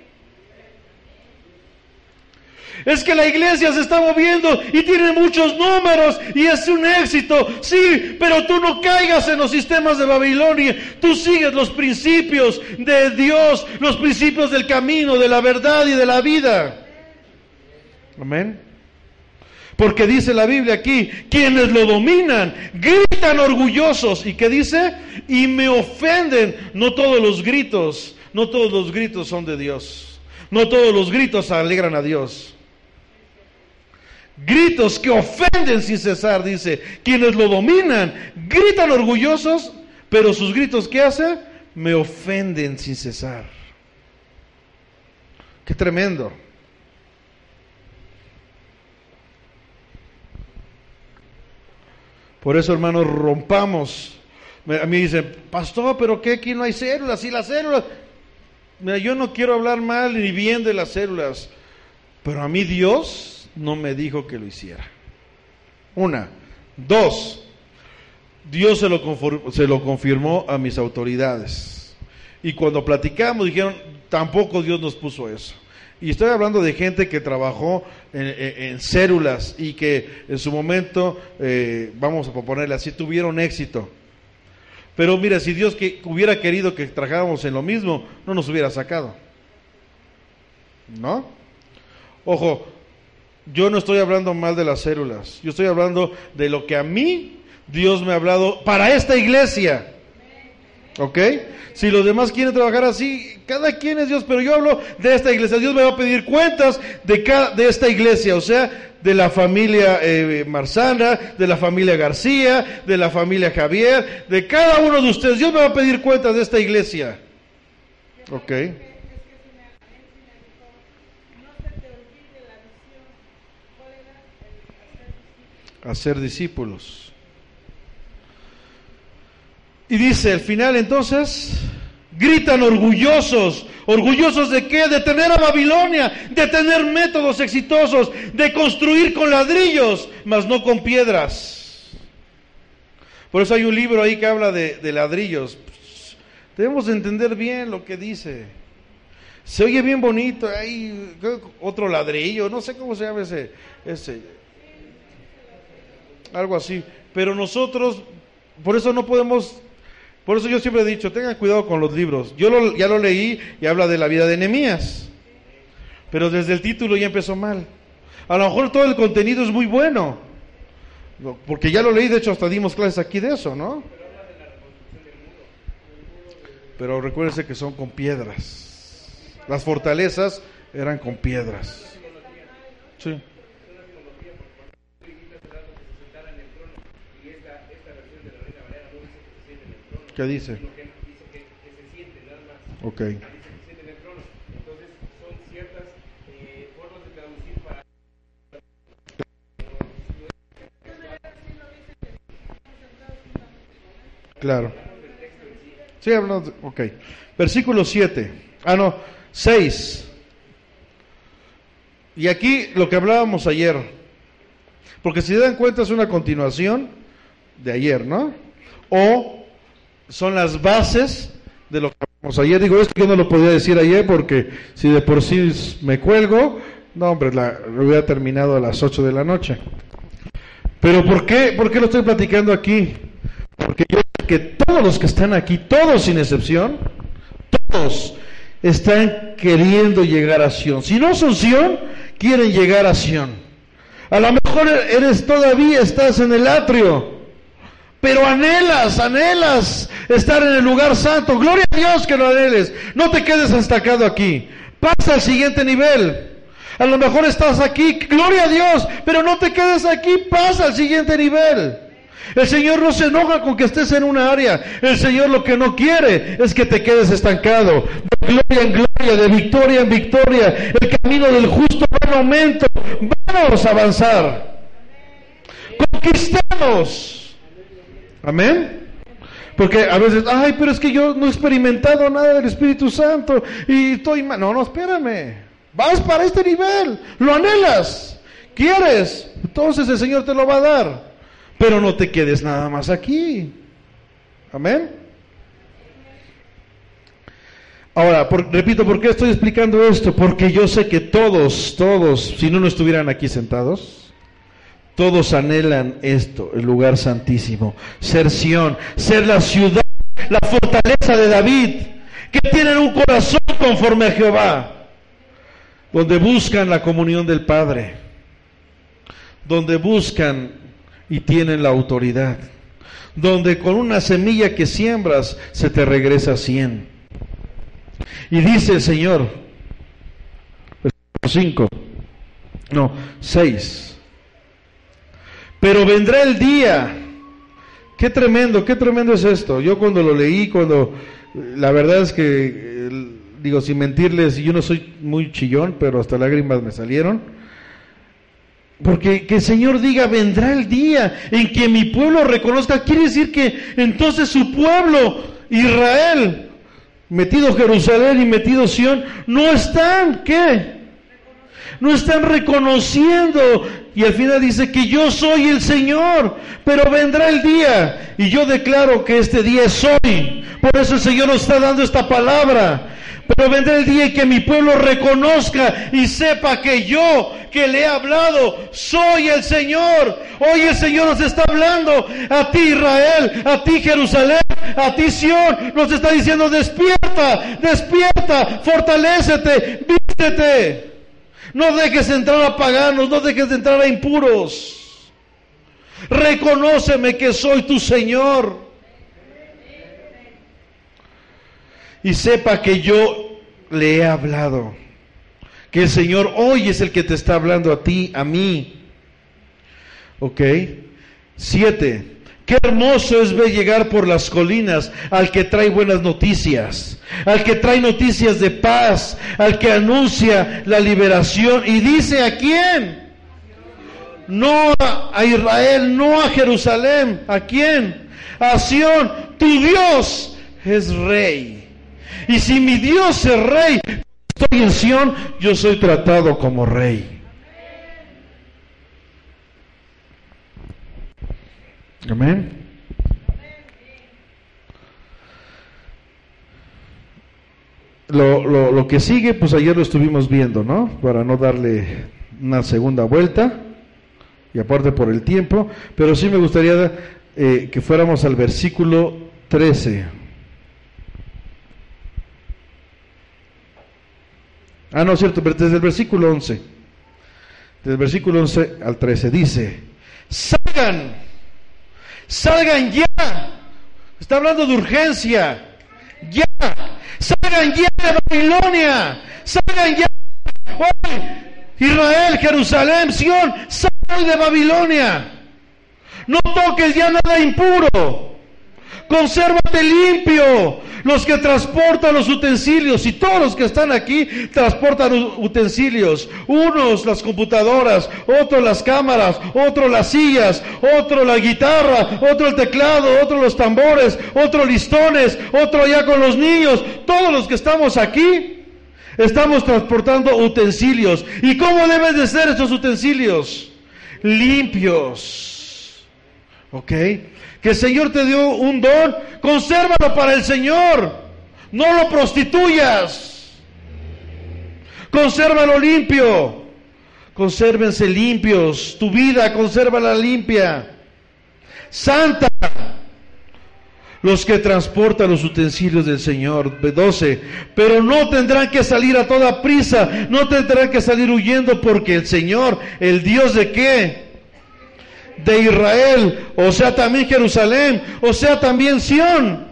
[SPEAKER 3] Es que la iglesia se está moviendo y tiene muchos números y es un éxito. Sí, pero tú no caigas en los sistemas de Babilonia. Tú sigues los principios de Dios, los principios del camino, de la verdad y de la vida. Amén. Porque dice la Biblia aquí, quienes lo dominan gritan orgullosos. ¿Y qué dice? Y me ofenden. No todos los gritos, no todos los gritos son de Dios. No todos los gritos alegran a Dios. Gritos que ofenden sin cesar, dice. Quienes lo dominan gritan orgullosos, pero sus gritos ¿qué hace? Me ofenden sin cesar. Qué tremendo. Por eso, hermanos, rompamos. A mí dicen, pastor, pero ¿qué? Aquí no hay células. Y las células. Mira, yo no quiero hablar mal ni bien de las células. Pero a mí Dios no me dijo que lo hiciera. Una. Dos. Dios se lo, se lo confirmó a mis autoridades. Y cuando platicamos dijeron, tampoco Dios nos puso eso. Y estoy hablando de gente que trabajó en, células y que en su momento, eh, vamos a ponerle así, tuvieron éxito. Pero mira, si Dios hubiera querido que trabajáramos en lo mismo, no nos hubiera sacado. ¿No? Ojo, yo no estoy hablando mal de las células. Yo estoy hablando de lo que a mí Dios me ha hablado para esta iglesia. ¿Ok? Si los demás quieren trabajar así, cada quien es Dios, pero yo hablo de esta iglesia. Dios me va a pedir cuentas de, cada, de esta iglesia, o sea, de la familia eh, Marzana, de la familia García, de la familia Javier, de cada uno de ustedes. Dios me va a pedir cuentas de esta iglesia. ¿Ok? Hacer discípulos. Y dice al final entonces, gritan orgullosos. ¿Orgullosos de qué? De tener a Babilonia, de tener métodos exitosos, de construir con ladrillos, mas no con piedras. Por eso hay un libro ahí que habla de, de ladrillos. Debemos de entender bien lo que dice. Se oye bien bonito, hay otro ladrillo, no sé cómo se llama ese, ese, algo así. Pero nosotros, por eso no podemos, por eso yo siempre he dicho, tengan cuidado con los libros. Yo lo- ya lo leí y habla de la vida de Nehemías, pero desde el título ya empezó mal. A lo mejor todo el contenido es muy bueno, no, porque ya lo leí, de hecho hasta dimos clases aquí de eso, ¿no? Pero recuérdense que son con piedras. Las fortalezas eran con piedras. Sí. ¿Qué dice? Ok. Claro. Sí, hablamos, de- ok. Versículo 7. Ah, no, 6. Y aquí lo que hablábamos ayer. Porque si se dan cuenta es una continuación de ayer, ¿no? O son las bases de lo que hablamos ayer. Digo, esto yo no lo podía decir ayer porque si de por sí me cuelgo, no, hombre, la, lo hubiera terminado a las 8 de la noche. Pero ¿por qué, ¿por qué lo estoy platicando aquí? Porque yo sé que todos los que están aquí, todos sin excepción, todos están queriendo llegar a Sion. Si no son Sion, quieren llegar a Sion. A lo mejor eres todavía, estás en el atrio, pero anhelas, anhelas estar en el lugar santo. Gloria a Dios que lo anheles. No te quedes estancado aquí. Pasa al siguiente nivel. A lo mejor estás aquí, gloria a Dios, pero no te quedes aquí, pasa al siguiente nivel. El Señor no se enoja con que estés en una área. El Señor lo que no quiere es que te quedes estancado. De gloria en gloria, de victoria en victoria. El camino del justo va en aumento. Vamos a avanzar. Conquistemos. Amén. Porque a veces, ay, pero es que yo no he experimentado nada del Espíritu Santo y estoy mal. No, no, espérame. Vas para este nivel, lo anhelas, quieres, entonces el Señor te lo va a dar. Pero no te quedes nada más aquí. Amén. Ahora, por- repito, ¿por qué estoy explicando esto? Porque yo sé que todos, todos, si no, no estuvieran aquí sentados, todos anhelan esto, el lugar santísimo, ser Sión, ser la ciudad, la fortaleza de David, que tienen un corazón conforme a Jehová, donde buscan la comunión del Padre, donde buscan y tienen la autoridad, donde con una semilla que siembras se te regresa cien. Y dice el Señor, versículo 5, no, 6. Pero vendrá el día. Qué tremendo, qué tremendo es esto. Yo cuando lo leí, cuando la verdad es que eh, digo sin mentirles, yo no soy muy chillón, pero hasta lágrimas me salieron. Porque que el Señor diga, vendrá el día en que mi pueblo reconozca, quiere decir que entonces su pueblo, Israel, metido Jerusalén y metido Sión, no están, ¿qué? No están reconociendo. Y al final dice que yo soy el Señor, pero vendrá el día. Y yo declaro que este día es hoy. Por eso el Señor nos está dando esta palabra. Pero vendrá el día en que mi pueblo reconozca y sepa que yo, que le he hablado, soy el Señor. Hoy el Señor nos está hablando a ti Israel, a ti Jerusalén, a ti Sión. Nos está diciendo despierta, despierta, fortalécete, vístete. No dejes entrar a paganos, no dejes de entrar a impuros. Reconóceme que soy tu Señor. Y sepa que yo le he hablado. Que el Señor hoy es el que te está hablando a ti, a mí. ¿Ok? Siete. Qué hermoso es ver llegar por las colinas al que trae buenas noticias, al que trae noticias de paz, al que anuncia la liberación y dice a quién. No a Israel, no a Jerusalén, ¿a quién? A Sión, tu Dios es rey. Y si mi Dios es rey, estoy en Sión, yo soy tratado como rey. Amén. Lo, lo, lo, que sigue, pues ayer lo estuvimos viendo, ¿no? Para no darle una segunda vuelta, y aparte por el tiempo, pero sí me gustaría eh, que fuéramos al versículo 13. Ah, no, cierto, pero desde el versículo 11. Desde el versículo 11 al 13 dice, salgan, salgan ya. Está hablando de urgencia. Ya, salgan ya de Babilonia. Salgan ya. Hoy, Israel, Jerusalén, Sión, salgan de Babilonia. No toques ya nada impuro. Consérvate limpio. Los que transportan los utensilios y todos los que están aquí transportan utensilios. Unos las computadoras, otros las cámaras, otros las sillas, otro la guitarra, otro el teclado, otro los tambores, otro listones, otro ya con los niños. Todos los que estamos aquí estamos transportando utensilios. ¿Y cómo deben de ser estos utensilios? Limpios. ¿Ok? Que el Señor te dio un don, consérvalo para el Señor. No lo prostituyas. Consérvalo limpio. Consérvense limpios. Tu vida, consérvala limpia. Santa. Los que transportan los utensilios del Señor. 12. Pero no tendrán que salir a toda prisa. No tendrán que salir huyendo porque el Señor, el Dios de qué? De Israel, o sea también Jerusalén, o sea también Sión.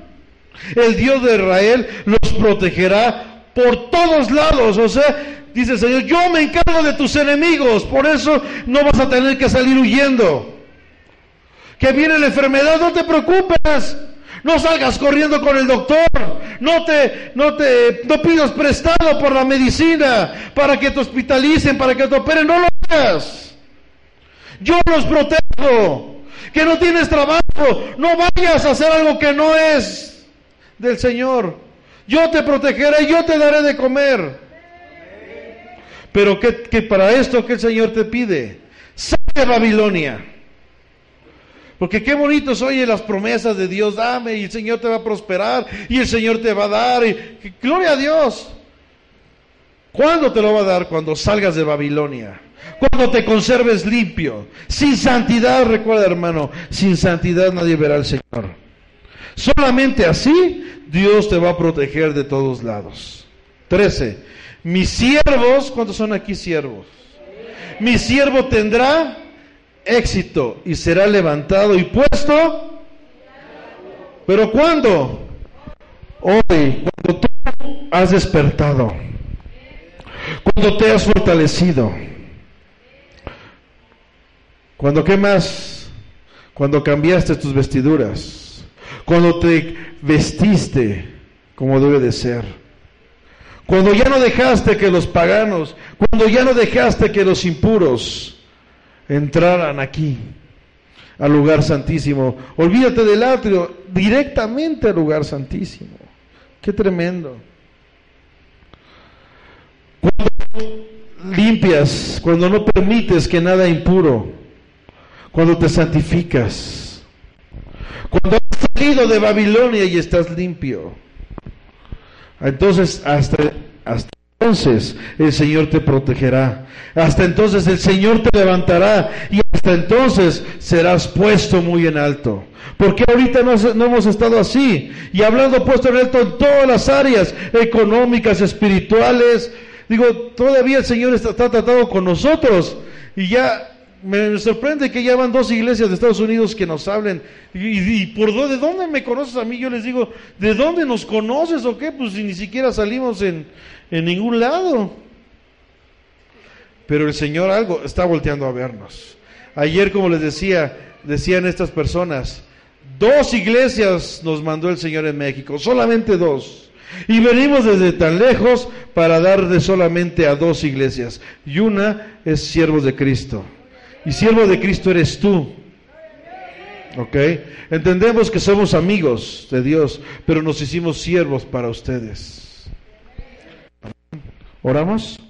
[SPEAKER 3] El Dios de Israel los protegerá por todos lados, o sea, dice el Señor, yo me encargo de tus enemigos, por eso no vas a tener que salir huyendo. Que viene la enfermedad, no te preocupes. No salgas corriendo con el doctor. No te, no te, no pidas prestado por la medicina para que te hospitalicen, para que te operen. No lo hagas. Yo los protejo. Que no tienes trabajo. No vayas a hacer algo que no es del Señor. Yo te protegeré, yo te daré de comer. Pero que, para esto que el Señor te pide, sal de Babilonia. Porque qué bonito oye las promesas de Dios, dame y el Señor te va a prosperar y el Señor te va a dar. Y, gloria a Dios. ¿Cuándo te lo va a dar? Cuando salgas de Babilonia. Cuando te conserves limpio. Sin santidad, recuerda hermano, sin santidad nadie verá al Señor. Solamente así Dios te va a proteger de todos lados. 13. Mis siervos, ¿cuántos son aquí siervos? Mi siervo tendrá éxito y será levantado y puesto. ¿Pero cuándo? Hoy, cuando tú has despertado, cuando te has fortalecido cuando qué más? Cuando cambiaste tus vestiduras. Cuando te vestiste como debe de ser. Cuando ya no dejaste que los paganos, cuando ya no dejaste que los impuros entraran aquí, al lugar santísimo. Olvídate del atrio, directamente al lugar santísimo. Qué tremendo. Cuando limpias, cuando no permites que nada impuro cuando te santificas, cuando has salido de Babilonia y estás limpio. Entonces, hasta, entonces el Señor te protegerá. Hasta entonces el Señor te levantará y hasta entonces serás puesto muy en alto. Porque ahorita no, no, hemos estado así. Y hablando puesto en alto en todas las áreas económicas, espirituales. Digo, todavía el Señor está, está tratado con nosotros. Y ya me sorprende que ya van dos iglesias de Estados Unidos que nos hablen. ¿Y, por dónde, de dónde me conoces a mí? Yo les digo, ¿de dónde nos conoces o qué? Pues ni siquiera salimos en, en ningún lado. Pero el Señor algo está volteando a vernos. Ayer, como les decía, decían estas personas, dos iglesias nos mandó el Señor en México, solamente dos. Y venimos desde tan lejos para dar de solamente a dos iglesias. Y una es siervos de Cristo. Y siervo de Cristo eres tú. ¿Ok? Entendemos que somos amigos de Dios, pero nos hicimos siervos para ustedes. ¿Oramos?